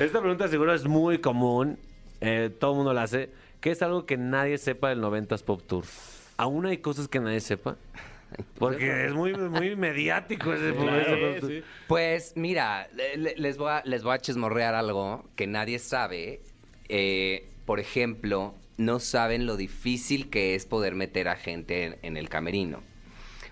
Speaker 1: Esta pregunta seguro es muy común. eh, todo el mundo la hace. ¿Qué es algo que nadie sepa del 90s Pop Tour? ¿Aún hay cosas que nadie sepa? Porque es muy, muy mediático ese, ese Pop Tour.
Speaker 5: Pues mira, le- le- les voy a, les voy a chismorrear algo que nadie sabe. Eh, por ejemplo, no saben lo difícil que es poder meter a gente en, en el camerino.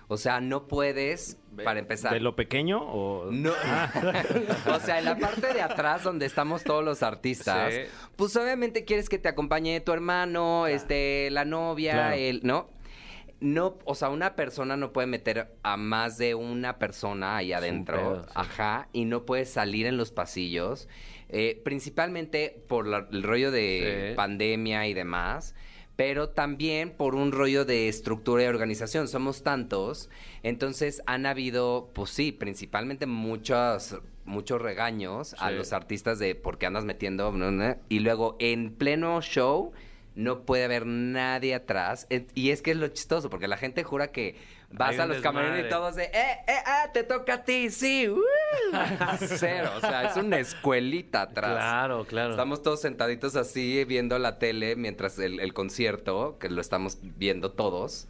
Speaker 5: O sea, no puedes, para empezar.
Speaker 2: ¿De lo pequeño o...?
Speaker 5: No. o sea, en la parte de atrás donde estamos todos los artistas,
Speaker 1: Sí.
Speaker 5: pues obviamente quieres que te acompañe tu hermano, este, la novia,
Speaker 2: Claro.
Speaker 5: el, ¿no? No, o sea, una persona no puede meter a más de una persona ahí adentro,
Speaker 1: pedo, sí.
Speaker 5: ajá, y no puede salir en los pasillos, eh, principalmente por la- el rollo de
Speaker 1: Sí.
Speaker 5: pandemia y demás, pero también por un rollo de estructura y organización. Somos tantos, entonces han habido, pues sí, principalmente muchos muchos regaños a los artistas de por qué andas metiendo y luego en pleno show no puede haber nadie atrás Eh, y es que es lo chistoso porque la gente jura que vas a los camerinos y todos de eh eh ah te toca a ti sí ¡uh! cero o sea es una escuelita atrás
Speaker 1: Claro, claro.
Speaker 5: Estamos todos sentaditos así viendo la tele mientras el, el concierto, que lo estamos viendo todos.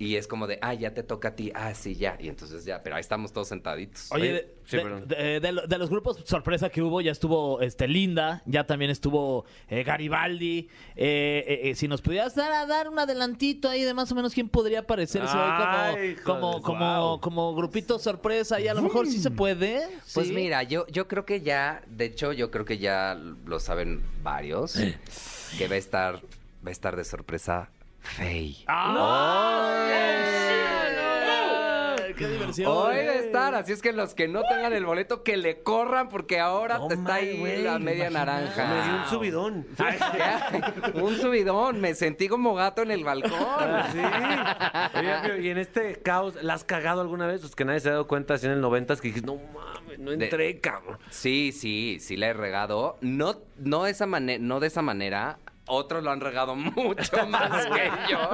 Speaker 5: Y es como de, ah, ya te toca a ti. Ah, sí, ya. Y entonces ya, pero ahí estamos todos sentaditos.
Speaker 3: Oye,
Speaker 1: Oye,
Speaker 3: de,
Speaker 1: sí,
Speaker 3: de-
Speaker 1: perdón.
Speaker 3: de- de lo- de los grupos sorpresa que hubo, ya estuvo este Linda, ya también estuvo eh, Garibaldi. Eh, eh, eh, si nos pudieras dar a dar un adelantito ahí de más o menos quién podría
Speaker 1: Ay,
Speaker 3: como,
Speaker 1: híjole,
Speaker 3: como, como, grupito sorpresa y a lo mejor sí se puede.
Speaker 5: Pues
Speaker 3: sí.
Speaker 5: mira, yo, yo creo que ya, de hecho, yo creo que ya lo saben varios, que va a estar, va a estar de sorpresa Faye.
Speaker 3: ¡Ay, ¡Qué diversión!
Speaker 5: Hoy va a estar, así es que los que no tengan el boleto, que le corran, porque ahora
Speaker 1: No
Speaker 5: está ahí
Speaker 1: güey,
Speaker 5: la media naranja.
Speaker 1: Me dio un subidón.
Speaker 5: un subidón, me sentí como gato en el balcón.
Speaker 1: Sí. Oye, pero, y en este caos, ¿la has cagado alguna vez? Pues que nadie se ha dado cuenta así en el 90 que dijiste, no mames, no entré, cabrón.
Speaker 5: Sí, sí, sí la he regado. No, no, de esa mane- no de esa manera. Otros lo han regado mucho más que yo.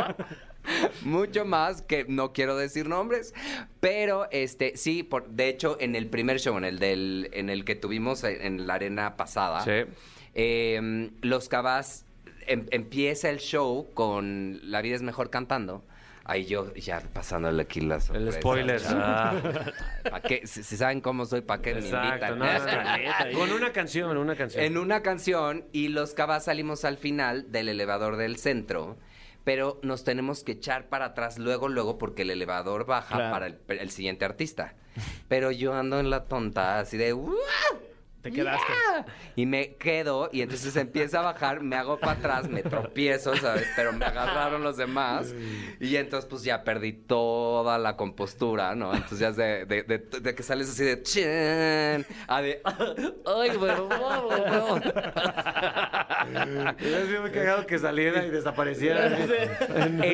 Speaker 5: Mucho más que no quiero decir nombres. Pero este, sí, por, de hecho, en el primer show, en el del, en el que tuvimos en, la arena pasada,
Speaker 1: Sí.
Speaker 5: eh, los cabas em- empieza el show con La vida es mejor cantando. Ahí yo ya pasándole aquí las
Speaker 1: El
Speaker 5: sorpresas,
Speaker 1: spoiler.
Speaker 5: ya.
Speaker 1: Ah,
Speaker 5: ¿Pa' qué? Si, si saben cómo soy, ¿para qué me invitan?
Speaker 1: no, no, no. Con una canción, una canción.
Speaker 5: En una canción y los cabas salimos al final del elevador del centro, pero nos tenemos que echar para atrás luego, luego, porque el elevador baja
Speaker 3: Claro.
Speaker 5: para el, el siguiente artista. Pero yo ando en la tonta, así de... "¡Wow!
Speaker 3: Te quedaste.
Speaker 5: ¡Yeah!". Y me quedo y entonces empieza a bajar, me hago para atrás, me tropiezo, ¿sabes? Pero me agarraron los demás y entonces pues ya perdí toda la compostura, ¿no? Entonces ya de, de, de- de que sales así de ¡chin! A de ¡ay, perdón, perdón!
Speaker 1: Hubiera sido muy cagado que saliera y desapareciera.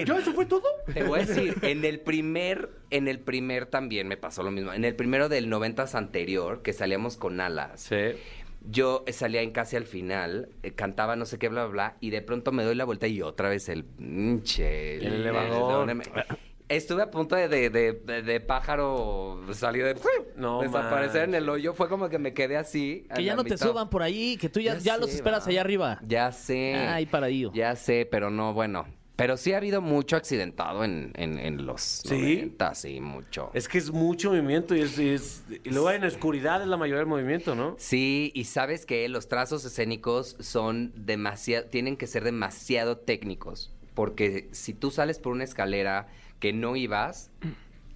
Speaker 1: ¿Yo eso fue todo?
Speaker 5: Te voy a decir, en el primer, en el primer también me pasó lo mismo. En el primero del noventas anterior, que salíamos con alas,
Speaker 1: Sí.
Speaker 5: yo salía en casi al final, eh, cantaba no sé qué, bla, bla, bla, y de pronto me doy la vuelta y otra vez el... mm, che,
Speaker 1: El elevador.
Speaker 5: Estuve a punto de, de, de- de- de pájaro salir de...
Speaker 1: No
Speaker 5: desaparecer en
Speaker 1: manches.
Speaker 5: el hoyo. Fue como que me quedé así. a
Speaker 3: Que ya
Speaker 5: la
Speaker 3: no te
Speaker 5: mitad.
Speaker 3: suban por ahí, que tú ya,
Speaker 5: Ya
Speaker 3: ya los
Speaker 5: sé,
Speaker 3: esperas
Speaker 5: va.
Speaker 3: allá arriba.
Speaker 5: Ya sé.
Speaker 3: Ay, paradillo.
Speaker 5: Ya sé, pero no, bueno. Pero sí ha habido mucho accidentado en, en, en los
Speaker 1: ¿Sí?
Speaker 5: 90, sí, mucho.
Speaker 1: Es que es mucho movimiento y, es, y es- y luego en oscuridad es la mayoría del movimiento, ¿no?
Speaker 5: Sí, y sabes que los trazos escénicos son demasiado, tienen que ser demasiado técnicos, porque si tú sales por una escalera que no ibas,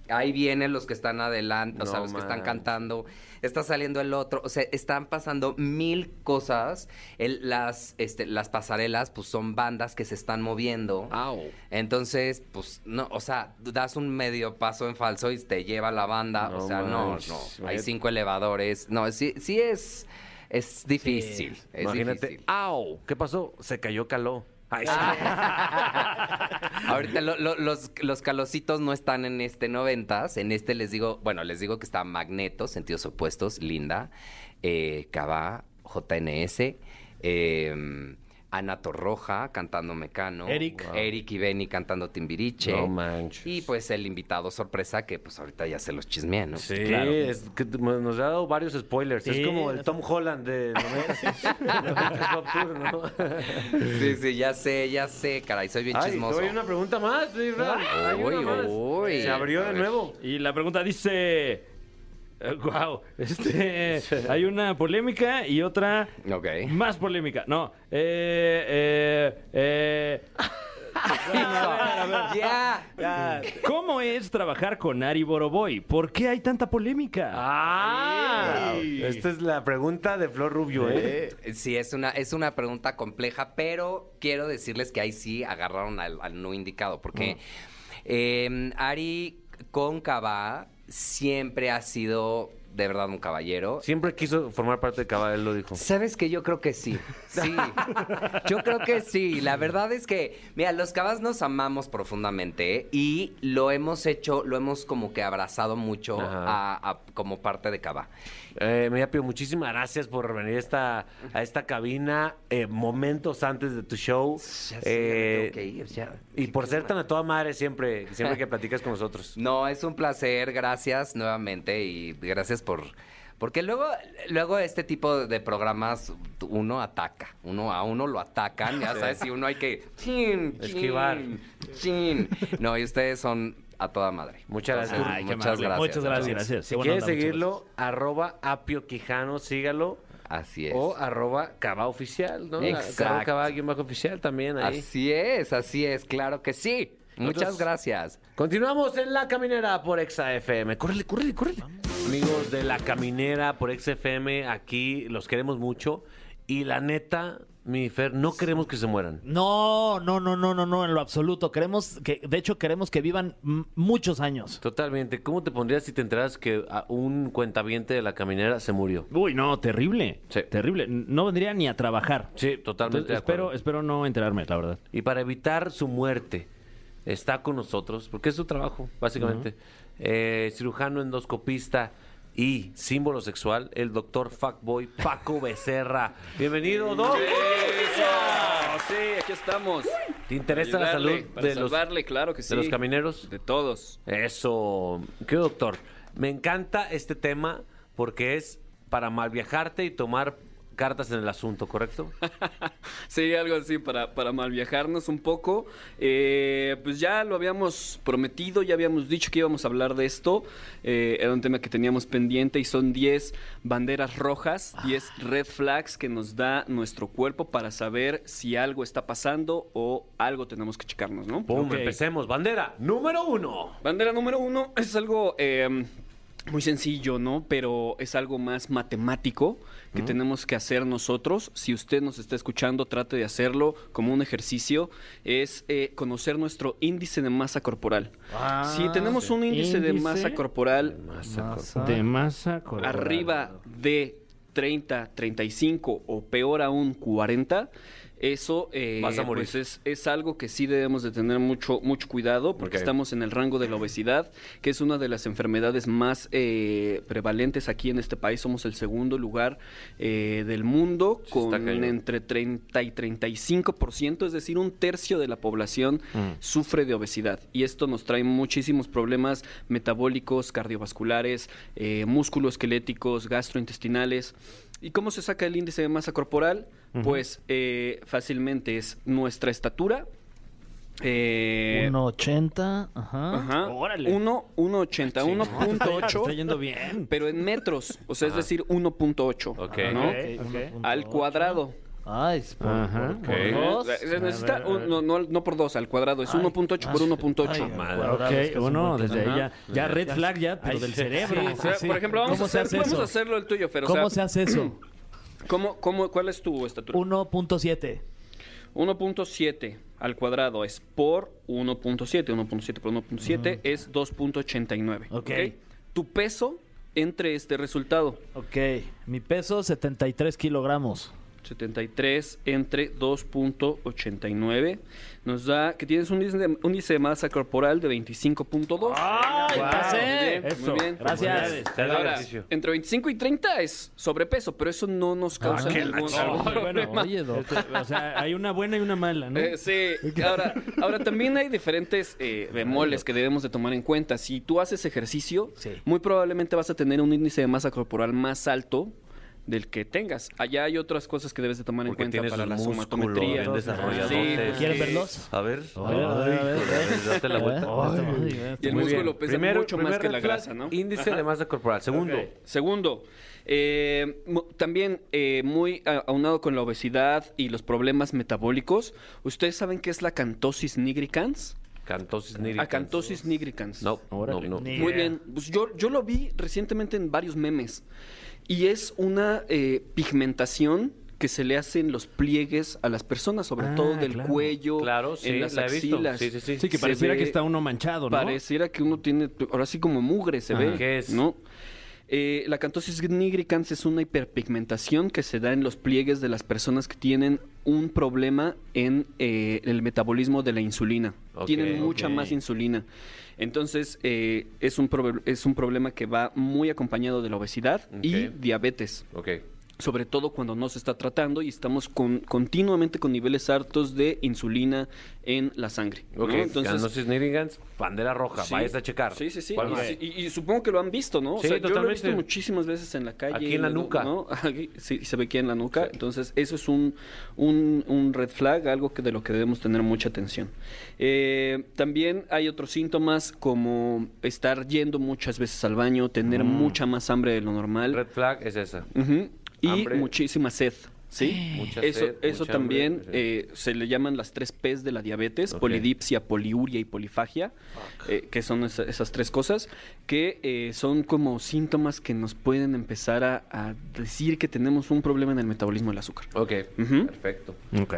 Speaker 5: ahí vienen los que están adelante, o sea,
Speaker 1: No
Speaker 5: los que están cantando, está saliendo el otro, o sea, están pasando mil cosas, El- las, este, las pasarelas, pues son bandas que se están moviendo.
Speaker 1: Au.
Speaker 5: Entonces, pues, no, o sea, das un medio paso en falso y te lleva la banda.
Speaker 1: No
Speaker 5: o sea, no, no. Hay cinco elevadores. No, sí, sí es, es difícil. Es
Speaker 1: Imagínate,
Speaker 5: difícil.
Speaker 1: ¡au! ¿Qué pasó? Se cayó caló. Ay, sí.
Speaker 5: Ahorita lo- lo- los, los calocitos no están en este noventas. En este les digo, bueno, les digo que está Magneto, sentidos opuestos, Linda, eh, Cabá, JNS, eh, Ana Torroja cantando Mecano.
Speaker 3: Eric.
Speaker 5: Wow. Eric y Benny cantando Timbiriche.
Speaker 1: No manches.
Speaker 5: Y pues el invitado sorpresa que pues ahorita ya se los chismeé, ¿no?
Speaker 1: Sí,
Speaker 3: Claro.
Speaker 1: es que t- nos ha dado varios spoilers. es como el Tom Holland de 90 Pop Tour, ¿no?
Speaker 5: Sí, sí, ya sé, ya sé, caray, soy bien
Speaker 1: Ay,
Speaker 5: chismoso.
Speaker 1: hay una pregunta más, sí. Hay
Speaker 5: Uy,
Speaker 1: una más.
Speaker 5: uy.
Speaker 1: Se abrió
Speaker 5: A
Speaker 1: de
Speaker 5: ver.
Speaker 1: nuevo.
Speaker 2: Y la pregunta dice... wow, este, hay una polémica y otra
Speaker 5: Ok.
Speaker 2: más polémica. No, eh, eh, eh, bueno, a ver, a ver.
Speaker 5: Ya.
Speaker 2: Ya. ¿Cómo es trabajar con Ari Boroboy? ¿Por qué hay tanta polémica?
Speaker 1: Ah,
Speaker 2: Ay.
Speaker 1: esta es la pregunta de Flor Rubio, ¿eh?
Speaker 5: Sí, es una, es una pregunta compleja, pero quiero decirles que ahí sí agarraron al, al no indicado, porque eh, Ari Cóncava siempre ha sido de verdad un caballero.
Speaker 1: Siempre quiso formar parte de Cabal, él lo dijo.
Speaker 5: ¿Sabes que Yo creo que sí. Sí. Yo creo que sí. La verdad es que, mira, los cabas nos amamos profundamente y lo hemos hecho, lo hemos como que abrazado mucho a- a- como parte de Cava.
Speaker 1: Eh, Mediapio, muchísimas gracias por venir esta, a esta cabina eh, momentos antes de tu show.
Speaker 5: Ya
Speaker 1: Eh,
Speaker 5: ya ir, ya.
Speaker 1: y por ser tan a toda madre siempre, siempre que platicas con nosotros.
Speaker 5: No, es un placer, gracias nuevamente y gracias por... Porque luego, luego este tipo de programas uno ataca, uno a uno lo atacan, ya sabes, y uno hay que chin, chin,
Speaker 1: Esquivar.
Speaker 5: chin. No, y ustedes son a toda madre.
Speaker 1: Muchas gracias.
Speaker 2: Ay,
Speaker 5: muchas gracias.
Speaker 3: Muchas gracias.
Speaker 2: Gracias.
Speaker 1: Si
Speaker 3: muchas
Speaker 1: seguirlo, arroba Apio Quijano, sígalo.
Speaker 5: Así es.
Speaker 1: O arroba Caba Oficial, ¿no?
Speaker 5: Exacto.
Speaker 1: Bajo oficial también ahí.
Speaker 5: Así es, así es, claro que sí. Muchas
Speaker 1: Nosotros-
Speaker 5: gracias.
Speaker 1: Continuamos en La Caminera por Exa FM. Córrele, córrele, córrele. Amigos de La Caminera por Exa FM, aquí los queremos mucho. Y la neta, mi Fer, no queremos que se mueran.
Speaker 3: No, no, no, no, no, no, en lo absoluto. Queremos que, de hecho, queremos que vivan muchos años.
Speaker 1: Totalmente. ¿Cómo te pondrías si te enteras que a un cuentaviente de La Caminera se murió?
Speaker 2: Uy, no, terrible.
Speaker 1: Sí.
Speaker 2: Terrible. No vendría ni a trabajar.
Speaker 1: Sí, totalmente.
Speaker 2: Entonces,
Speaker 1: de
Speaker 2: espero, espero no enterarme, la verdad.
Speaker 1: Y para evitar su muerte, está con nosotros, porque es su trabajo, básicamente. Eh, cirujano endoscopista y símbolo sexual, el doctor Fuckboy Paco Becerra. Bienvenido, Doc.
Speaker 7: Sí, aquí estamos.
Speaker 1: ¿Te interesa la salud
Speaker 7: para
Speaker 1: de los,
Speaker 7: salvarle, claro que sí.
Speaker 1: de los camineros?
Speaker 7: De todos.
Speaker 1: Eso. ¿Qué, doctor? Me encanta este tema porque es para mal viajarte y tomar cartas en el asunto, ¿correcto?
Speaker 7: Sí, algo así para, para mal viajarnos un poco. Eh, pues ya lo habíamos prometido, ya habíamos dicho que íbamos a hablar de esto. Eh, era un tema que teníamos pendiente y son 10 banderas rojas, 10 red flags que nos da nuestro cuerpo para saber si algo está pasando o algo tenemos que checarnos, ¿no?
Speaker 1: Pum, empecemos. Bandera número uno.
Speaker 7: Bandera número uno es algo eh, muy sencillo, ¿no? Pero es algo más matemático que tenemos que hacer nosotros. Si usted nos está escuchando, trate de hacerlo como un ejercicio. Es eh, conocer nuestro índice de masa corporal. si tenemos un índice, de masa corporal
Speaker 2: De masa corporal.
Speaker 7: arriba de 30, 35 o peor aún 40, eso eh,
Speaker 1: Vas a morir.
Speaker 7: pues es, es algo que sí debemos de tener mucho, mucho cuidado porque estamos en el rango de la obesidad, que es una de las enfermedades más eh, prevalentes aquí en este país. Somos el segundo lugar eh, del mundo
Speaker 1: Sí,
Speaker 7: con entre 30 y 35%, es decir, un tercio de la población
Speaker 1: Mm.
Speaker 7: sufre de obesidad. Y esto nos trae muchísimos problemas metabólicos, cardiovasculares, eh, musculoesqueléticos, gastrointestinales. ¿Y cómo se saca el índice de masa corporal? Pues eh, fácilmente es nuestra estatura Eh,
Speaker 3: 1.80. Ajá.
Speaker 7: Ajá.
Speaker 2: Órale.
Speaker 7: 1, 1.80,
Speaker 2: Te
Speaker 7: 1.8.
Speaker 2: está yendo bien.
Speaker 7: Pero en metros, o sea, es decir, 1.8.
Speaker 1: Ok.
Speaker 7: ¿no?
Speaker 2: Ok, ok.
Speaker 7: Al cuadrado.
Speaker 3: Ay, es por,
Speaker 2: Ajá.
Speaker 3: por- por
Speaker 1: Ok.
Speaker 3: dos.
Speaker 7: Eh, Se necesita un- no, no, no por 2, al cuadrado. Es 1.8 por 1.8.
Speaker 3: Ay,
Speaker 1: madre.
Speaker 3: cuadrado, es que
Speaker 2: Ok, uno,
Speaker 3: un
Speaker 2: desde ahí ya, ya red flag ya, pero del cerebro.
Speaker 7: O sea, Por ejemplo, vamos, a
Speaker 3: ¿Cómo se
Speaker 7: hacer,
Speaker 3: hace
Speaker 7: vamos
Speaker 3: eso?
Speaker 7: a hacerlo el tuyo, Fer. O
Speaker 3: ¿Cómo
Speaker 7: sea,
Speaker 3: se hace eso?
Speaker 7: ¿Cómo, cómo, ¿Cuál es tu estatura?
Speaker 3: 1.7.
Speaker 7: 1.7 al cuadrado es por 1.7. 1.7 por 1.7 es 2.89.
Speaker 3: Ok.
Speaker 7: Tu peso entre este resultado.
Speaker 3: Ok. Mi peso, 73 kilogramos.
Speaker 7: 73 entre 2.89 nos da que tienes un índice de, un índice de masa corporal de 25.2.
Speaker 3: ¡Ay,
Speaker 7: Wow,
Speaker 3: pasé!
Speaker 7: Muy bien, muy bien.
Speaker 3: Gracias.
Speaker 7: Ahora, entre 25 y 30 es sobrepeso, pero eso no nos causa
Speaker 2: qué
Speaker 7: ningún, problema.
Speaker 3: Oye.
Speaker 2: Este, o sea, hay una buena y una mala, ¿no?
Speaker 7: Eh, sí, ahora, ahora también hay diferentes eh, bemoles que debemos de tomar en cuenta. Si tú haces ejercicio,
Speaker 3: Sí.
Speaker 7: muy probablemente vas a tener un índice de masa corporal más alto del que tengas. Allá hay otras cosas que debes de tomar en cuenta para la somatometría. Sí, pues,
Speaker 3: ¿Quieren
Speaker 7: sí.
Speaker 3: verlos?
Speaker 1: A ver.
Speaker 3: A ver, a ver, a ver,
Speaker 1: Ay, date la vuelta.
Speaker 3: Ay,
Speaker 7: Y el
Speaker 1: Muy
Speaker 7: músculo
Speaker 1: bien.
Speaker 7: pesa
Speaker 1: Primero-
Speaker 7: mucho más que la grasa, ¿no?
Speaker 1: Índice de masa corporal. Segundo.
Speaker 7: Segundo, eh, también eh, muy a- aunado con la obesidad y los problemas metabólicos, ¿ustedes saben qué es la cantosis nigricans?
Speaker 1: Cantosis nigricans.
Speaker 7: Acantosis nigricans.
Speaker 1: No, no, no.
Speaker 7: Muy bien. Pues yo, yo lo vi recientemente en varios memes. Y es una eh, pigmentación que se le hace en los pliegues a las personas, sobre
Speaker 2: Ah,
Speaker 7: todo del
Speaker 2: claro.
Speaker 7: cuello,
Speaker 1: Claro, sí,
Speaker 7: en las
Speaker 1: la
Speaker 7: axilas.
Speaker 1: Sí, sí, sí.
Speaker 2: Sí, que pareciera
Speaker 7: ve-
Speaker 2: que está uno manchado, ¿no?
Speaker 7: Pareciera que uno tiene, ahora sí como mugre se
Speaker 2: Ajá.
Speaker 7: ve.
Speaker 1: ¿Qué es?
Speaker 7: Eh, la cantosis nigricans es una hiperpigmentación que se da en los pliegues de las personas que tienen un problema en eh, el metabolismo de la insulina. Tienen mucha más insulina. Entonces, eh, es, un es un problema que va muy acompañado de la obesidad y diabetes
Speaker 1: Ok.
Speaker 7: Sobre todo cuando no se está tratando y estamos con, continuamente con niveles altos de insulina en la sangre. ¿no?
Speaker 1: Ok.
Speaker 7: Entonces,
Speaker 1: Cantosis nigricans, bandera roja.
Speaker 7: sí.
Speaker 1: Vayas a checar.
Speaker 7: Sí, sí, sí.
Speaker 1: ¿Cuál
Speaker 7: Y, supongo que lo han visto, ¿no? O
Speaker 1: Sí,
Speaker 7: sea, yo lo he
Speaker 1: totalmente.
Speaker 7: visto muchísimas veces en la calle.
Speaker 1: Aquí en la
Speaker 7: ¿no?
Speaker 1: nuca.
Speaker 7: ¿no? Aquí, sí, se ve aquí en la nuca. Entonces, eso es un, un, un red flag, algo que de lo que debemos tener mucha atención. Eh, también hay otros síntomas como estar yendo muchas veces al baño, tener mucha más hambre de lo normal.
Speaker 1: Red flag es esa.
Speaker 7: Ujú. Y
Speaker 1: Hambre.
Speaker 7: muchísima sed. ¿Sí?
Speaker 1: Mucha
Speaker 7: eso
Speaker 1: sed,
Speaker 7: eso
Speaker 1: mucha
Speaker 7: también
Speaker 1: hambre, sí.
Speaker 7: eh, se le llaman las tres P's de la diabetes, polidipsia, poliuria y polifagia, eh, que son esa- esas tres cosas, que eh, son como síntomas que nos pueden empezar a, a decir que tenemos un problema en el metabolismo del azúcar.
Speaker 1: Ok. Perfecto.
Speaker 2: Ok.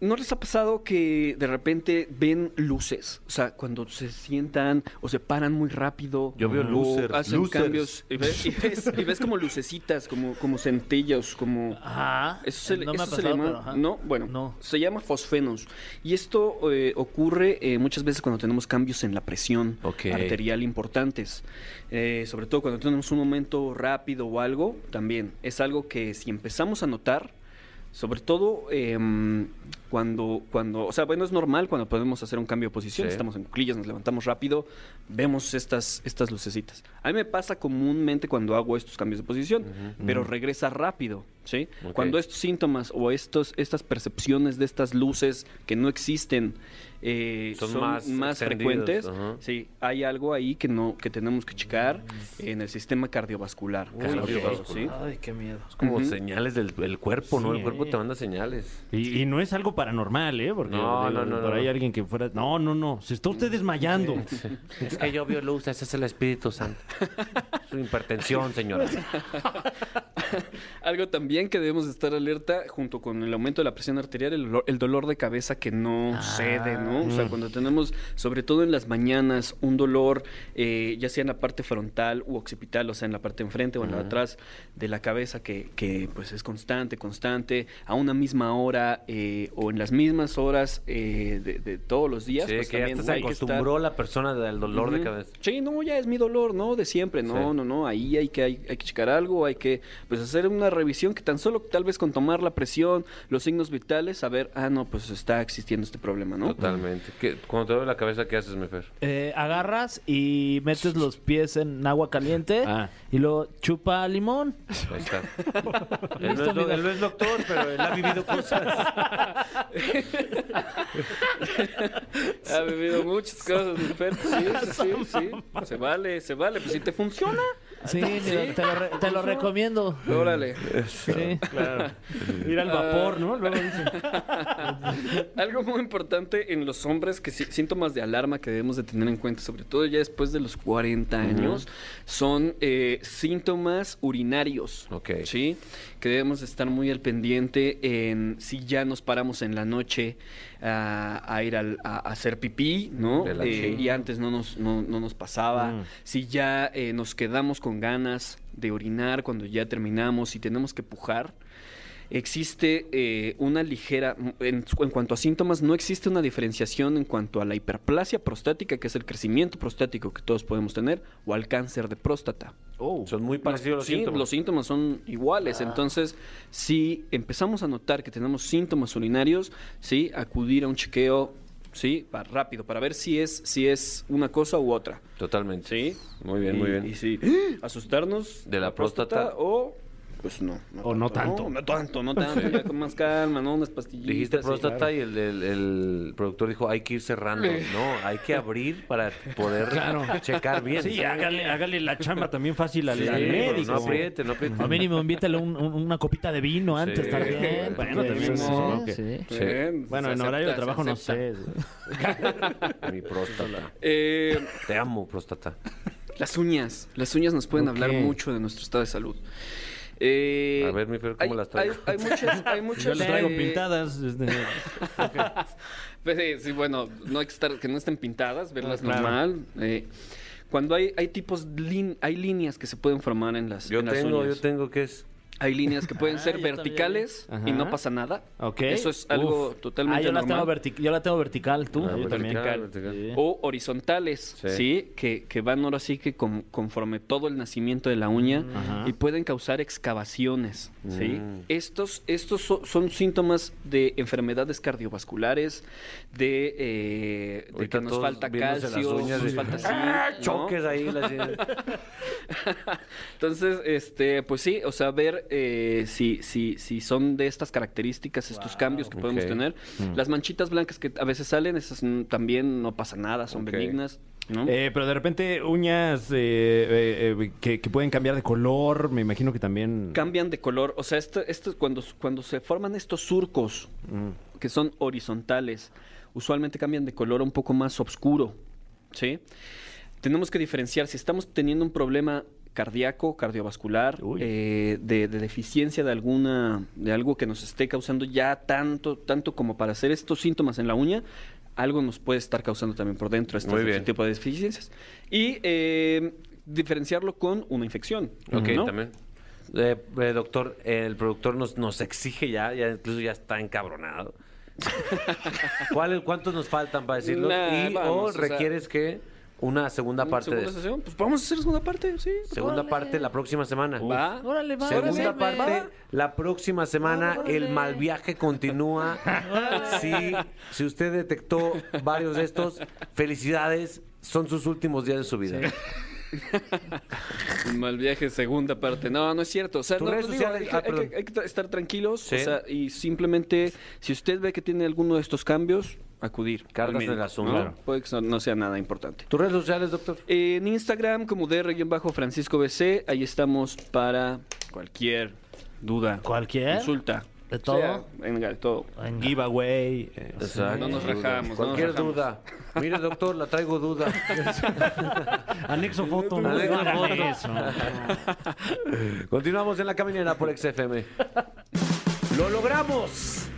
Speaker 7: ¿No les ha pasado que de repente ven luces? O sea, cuando se sientan o se paran muy rápido.
Speaker 1: Yo veo losers,
Speaker 7: Hacen
Speaker 1: losers.
Speaker 7: cambios. Y ves, y ves- y ves como lucecitas, como, como centellas, como...
Speaker 3: Ajá.
Speaker 7: Eso se,
Speaker 3: no me ha
Speaker 7: se llama,
Speaker 3: pero, ajá.
Speaker 7: ¿no? Bueno,
Speaker 3: No.
Speaker 7: se llama fosfenos. Y esto eh, ocurre eh, muchas veces cuando tenemos cambios en la presión arterial importantes. Eh, sobre todo cuando tenemos un momento rápido o algo, también es algo que si empezamos a notar, sobre todo em, cuando, cuando, o sea, bueno, es normal cuando podemos hacer un cambio de posición,
Speaker 1: Sí.
Speaker 7: estamos en cuclillas, nos levantamos rápido, vemos estas, estas lucecitas. A mí me pasa comúnmente cuando hago estos cambios de posición, pero regresa rápido, ¿sí? Cuando estos síntomas o estos, estas percepciones de estas luces que no existen eh,
Speaker 1: Son
Speaker 7: son,
Speaker 1: más
Speaker 7: frecuentes,
Speaker 1: ajá.
Speaker 7: sí, hay algo ahí que no que tenemos que checar en el sistema cardiovascular.
Speaker 1: Cardiovascular.
Speaker 7: ¿sí?
Speaker 3: Ay, qué miedo.
Speaker 1: Es como señales del el cuerpo, ¿no? El cuerpo
Speaker 2: eh.
Speaker 1: te manda señales.
Speaker 2: Y, y no es algo paranormal, ¿eh? Porque
Speaker 1: No,
Speaker 2: digo,
Speaker 1: no, no,
Speaker 2: por
Speaker 1: no.
Speaker 2: ahí alguien que fuera... No, no, no. Se está usted desmayando.
Speaker 1: Es que yo veo luz, ese es el Espíritu Santo. Su hipertensión, señora.
Speaker 7: Algo también que debemos de estar alerta junto con el aumento de la presión arterial, el, olor- el dolor de cabeza que no cede, ¿no? O sea, cuando tenemos, sobre todo en las mañanas, un dolor, eh, ya sea en la parte frontal u occipital, o sea, en la parte enfrente o en la de atrás de la cabeza, que, que, pues es constante, constante, a una misma hora eh, o en las mismas horas eh, de, de todos los días.
Speaker 1: Sí,
Speaker 7: pues
Speaker 1: que
Speaker 7: también
Speaker 1: hasta se
Speaker 7: estar-
Speaker 1: acostumbró la persona del dolor de cabeza.
Speaker 7: Sí, no, ya es mi dolor, ¿no? De siempre. No,
Speaker 1: Sí.
Speaker 7: no, no. Ahí hay que, hay, hay que checar algo, hay que pues, hacer una revisión que tan solo tal vez con tomar la presión, los signos vitales, saber, ah, no, pues está existiendo este problema, ¿no?
Speaker 1: Totalmente. ¿Qué- cuando te duele la cabeza, ¿qué haces, Mefer?
Speaker 3: Eh, agarras y metes los pies en agua caliente
Speaker 2: Ah.
Speaker 3: y luego chupa limón.
Speaker 1: Ahí está. él, no es, do- él no es doctor, pero él ha vivido cosas.
Speaker 7: Ha vivido muchas cosas, mi Fer. Sí, sí, sí, sí. Se vale, se vale. Pues si te funciona,
Speaker 3: Sí, te lo, re- te lo recomiendo.
Speaker 7: órale.
Speaker 3: Sí.
Speaker 2: Claro. Ir al vapor, ¿no? Luego dicen.
Speaker 7: Algo muy importante en los hombres, que sí- síntomas de alarma que debemos de tener en cuenta, sobre todo ya después de los 40 años, son eh, síntomas urinarios.
Speaker 1: Ok.
Speaker 7: ¿Sí? Que debemos de estar muy al pendiente en si ya nos paramos en la noche a, a ir al- a, a hacer pipí, ¿no? Eh, y antes no nos, no, no nos pasaba.
Speaker 2: Mm.
Speaker 7: Si ya eh, nos quedamos con ganas de orinar cuando ya terminamos y tenemos que pujar. Existe eh, una ligera, en, en cuanto a síntomas, no existe una diferenciación en cuanto a la hiperplasia prostática, que es el crecimiento prostático que todos podemos tener, o al cáncer de próstata.
Speaker 1: Son muy parecidos los
Speaker 7: Sí,
Speaker 1: síntomas.
Speaker 7: los síntomas son iguales. Entonces, si empezamos a notar que tenemos síntomas urinarios, sí, acudir a un chequeo, sí, para, rápido, para ver si es, si es una cosa u otra.
Speaker 1: Totalmente.
Speaker 7: Sí.
Speaker 1: Muy bien,
Speaker 7: Y-
Speaker 1: muy bien.
Speaker 7: Y sí, asustarnos
Speaker 1: De la próstata.
Speaker 7: o pues no.
Speaker 2: O no tanto.
Speaker 7: No, no tanto, no tanto. Ya con más calma, ¿no? Unas pastillitas.
Speaker 1: Dijiste
Speaker 7: sí.
Speaker 1: próstata y el, el- el productor dijo, hay que ir cerrando. No, hay que abrir para poder checar bien.
Speaker 2: Sí, hágale, hágale la chamba también fácil al,
Speaker 1: Sí,
Speaker 2: al médico.
Speaker 1: No apriete, no apriete.
Speaker 3: A mínimo invítale un- un- una copita de vino antes
Speaker 1: Sí.
Speaker 3: también.
Speaker 2: Bueno, también,
Speaker 3: sí,
Speaker 2: no,
Speaker 3: sí,
Speaker 2: que-
Speaker 3: sí.
Speaker 7: Bien,
Speaker 2: Bueno,
Speaker 7: se
Speaker 2: en horario de trabajo no sé.
Speaker 1: Mi próstata.
Speaker 7: Eh,
Speaker 1: Te amo, próstata.
Speaker 7: las uñas. Las uñas nos pueden
Speaker 2: Ok.
Speaker 7: hablar mucho de nuestro estado de salud. Eh,
Speaker 1: A ver, mi Fer, ¿cómo
Speaker 7: hay,
Speaker 1: las traigo?
Speaker 7: Hay, hay muchas, hay muchas.
Speaker 2: Yo las traigo
Speaker 7: eh,
Speaker 2: pintadas. este,
Speaker 7: Pues sí, sí, bueno, no hay que estar, que no estén pintadas, verlas
Speaker 2: claro.
Speaker 7: normal. eh, cuando hay, hay tipos, lin- hay líneas que se pueden formar en las,
Speaker 1: Yo
Speaker 7: en las
Speaker 1: tengo,
Speaker 7: uñas.
Speaker 1: yo tengo, ¿qué es?
Speaker 7: Hay líneas que pueden
Speaker 3: Ah,
Speaker 7: ser verticales y no pasa nada.
Speaker 2: Ok.
Speaker 7: Eso es algo
Speaker 2: Uf.
Speaker 7: totalmente
Speaker 3: Ah, yo la, tengo
Speaker 7: normal.
Speaker 3: yo la tengo vertical, tú.
Speaker 1: Ah,
Speaker 2: yo
Speaker 1: vertical,
Speaker 7: Vertical.
Speaker 1: vertical.
Speaker 3: Sí.
Speaker 7: O horizontales,
Speaker 1: Sí.
Speaker 7: sí, Que, que van ahora sí que con- conforme todo el nacimiento de la uña
Speaker 2: Ajá.
Speaker 7: y pueden causar excavaciones, ¿sí?
Speaker 1: Mm.
Speaker 7: Estos, estos so- son síntomas de enfermedades cardiovasculares, de, eh, de que nos falta calcio,
Speaker 1: uñas
Speaker 7: nos falta zinc,
Speaker 1: ¡Ah!
Speaker 7: ¿no?
Speaker 1: Choques ahí. las-
Speaker 7: Entonces, este, pues sí, o sea, ver eh, si, si, si son de estas características, estos cambios que podemos tener. Las manchitas blancas que a veces salen, esas mm, también no pasa nada, son benignas, ¿no?
Speaker 2: Eh, pero de repente uñas eh, eh, eh, que, que pueden cambiar de color, me imagino que también...
Speaker 7: cambian de color. O sea, esto, esto cuando, cuando se forman estos surcos
Speaker 2: Mm.
Speaker 7: que son horizontales, usualmente cambian de color un poco más oscuro. ¿Sí? Tenemos que diferenciar si estamos teniendo un problema cardíaco, cardiovascular, eh, de, de deficiencia de alguna, de algo que nos esté causando ya tanto, tanto como para hacer estos síntomas en la uña, algo nos puede estar causando también por dentro este tipo de deficiencias. Y eh, diferenciarlo con una infección.
Speaker 1: Ok,
Speaker 7: ¿no?
Speaker 1: también. Eh, eh, doctor, el productor nos, nos exige ya, ya incluso ya está encabronado. ¿Cuál- ¿Cuántos nos faltan para decirlo?
Speaker 7: Nah,
Speaker 1: y
Speaker 7: vamos,
Speaker 1: o
Speaker 7: o sea-
Speaker 1: requieres que una segunda
Speaker 7: ¿Una
Speaker 1: parte de
Speaker 7: segunda sesión? Pues vamos a hacer segunda parte, sí.
Speaker 1: Segunda
Speaker 3: Órale.
Speaker 1: parte la próxima semana.
Speaker 7: Va.
Speaker 3: Órale, va.
Speaker 1: Segunda
Speaker 3: órale,
Speaker 1: parte
Speaker 3: va.
Speaker 1: la próxima semana.
Speaker 3: Órale.
Speaker 1: El mal viaje continúa. si, si usted detectó varios de estos, felicidades. Son sus últimos días de su vida.
Speaker 7: Mal viaje, segunda parte. No, no es cierto. O sea,
Speaker 1: Tus
Speaker 7: no,
Speaker 1: redes
Speaker 7: digo,
Speaker 1: sociales-
Speaker 7: hay, que-
Speaker 1: ah,
Speaker 7: hay que- hay que estar tranquilos.
Speaker 1: Sí.
Speaker 7: O sea, y simplemente, si usted ve que tiene alguno de estos cambios, acudir.
Speaker 1: Cargas del asunto.
Speaker 7: ¿no?
Speaker 1: Claro.
Speaker 7: Puede que no sea nada importante.
Speaker 1: ¿Tus redes sociales, doctor?
Speaker 7: En Instagram, como DR-Francisco BC, ahí estamos para cualquier duda.
Speaker 3: ¿Cualquier?
Speaker 7: Consulta.
Speaker 3: ¿De todo?
Speaker 7: O sea, venga, de todo.
Speaker 3: Venga.
Speaker 2: Giveaway. eh,
Speaker 1: Exacto.
Speaker 7: No nos rajamos, no
Speaker 1: Cualquier
Speaker 7: nos rajamos.
Speaker 1: duda. Mire, doctor, la traigo duda.
Speaker 2: Anexo foto. no
Speaker 1: Anexo foto.
Speaker 2: eso.
Speaker 1: Continuamos en la caminera por XFM. ¡Lo logramos!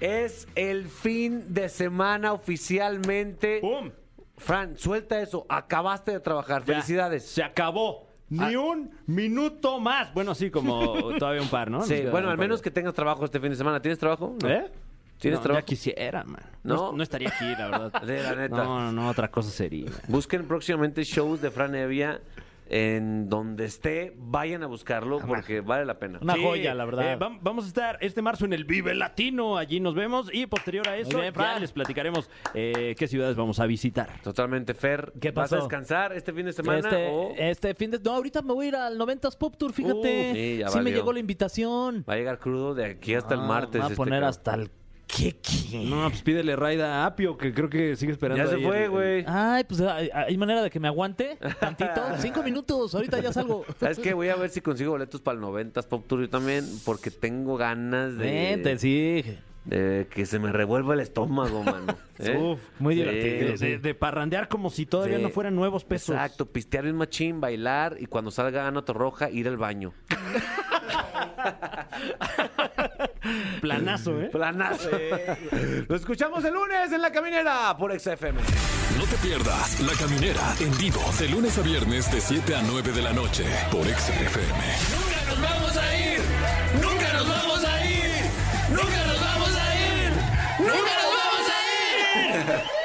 Speaker 1: Es el fin de semana oficialmente.
Speaker 2: ¡Pum!
Speaker 1: Fran, suelta eso. Acabaste de trabajar.
Speaker 2: Ya,
Speaker 1: Felicidades.
Speaker 2: Se acabó. Ni un minuto más. Bueno, sí, como todavía un par, ¿no?
Speaker 1: Sí, bueno, al menos
Speaker 2: de-
Speaker 1: que tengas trabajo este fin de semana. ¿Tienes trabajo? No.
Speaker 2: ¿Eh?
Speaker 1: ¿Tienes
Speaker 2: no,
Speaker 1: trabajo?
Speaker 2: Ya quisiera, man.
Speaker 1: ¿No?
Speaker 2: No, no estaría aquí, la verdad.
Speaker 1: Sí, la neta.
Speaker 2: No, no, no, otra cosa sería.
Speaker 1: Busquen próximamente shows de Fran Evia en donde esté, vayan a buscarlo porque vale la pena.
Speaker 3: Una
Speaker 2: Sí,
Speaker 3: joya, la verdad.
Speaker 2: eh, vam- vamos a estar este marzo en el Vive Latino. Allí nos vemos. Y posterior a eso,
Speaker 3: bien,
Speaker 2: ya
Speaker 3: Fran.
Speaker 2: les platicaremos eh, qué ciudades vamos a visitar.
Speaker 1: Totalmente, Fer.
Speaker 3: ¿Qué
Speaker 1: ¿Vas a
Speaker 3: pasó?
Speaker 1: descansar este fin de semana?
Speaker 3: Este,
Speaker 1: o
Speaker 3: este fin de... No, ahorita me voy a ir al 90s Pop Tour, fíjate.
Speaker 1: Uh, sí, ya
Speaker 3: me
Speaker 1: valió.
Speaker 3: llegó la invitación.
Speaker 1: va a llegar crudo de aquí hasta el
Speaker 3: Ah,
Speaker 1: martes?
Speaker 3: Me voy a
Speaker 1: este
Speaker 3: poner
Speaker 1: cabrón?
Speaker 3: hasta el... ¿Qué, qué?
Speaker 2: No, pues pídele raida a Apio, que creo que sigue esperando.
Speaker 1: Ya se
Speaker 2: ahí
Speaker 1: fue,
Speaker 2: el-
Speaker 1: güey.
Speaker 3: Ay, pues hay, hay manera de que me aguante tantito. Cinco minutos, ahorita ya salgo.
Speaker 1: ¿Sabes qué? Voy a ver si consigo boletos para el 90s Pop Tour yo también, porque tengo ganas de,
Speaker 3: Vente, sí.
Speaker 1: de que se me revuelva el estómago, mano. ¿Eh?
Speaker 2: Uf,
Speaker 3: muy
Speaker 1: Sí,
Speaker 3: divertido,
Speaker 2: De,
Speaker 1: sí.
Speaker 2: de- de parrandear como si todavía
Speaker 1: Sí.
Speaker 2: no fueran nuevos pesos.
Speaker 1: Exacto, pistear un machín, bailar y cuando salga Ana Roja ir al baño.
Speaker 2: Planazo, ¿eh?
Speaker 1: Planazo. Lo escuchamos el lunes en La Caminera por XFM.
Speaker 6: No te pierdas La Caminera en vivo de lunes a viernes de 7 a 9 de la noche por XFM.
Speaker 1: Nunca nos vamos a ir. Nunca nos vamos a ir. Nunca nos vamos a ir. Nunca nos vamos a ir.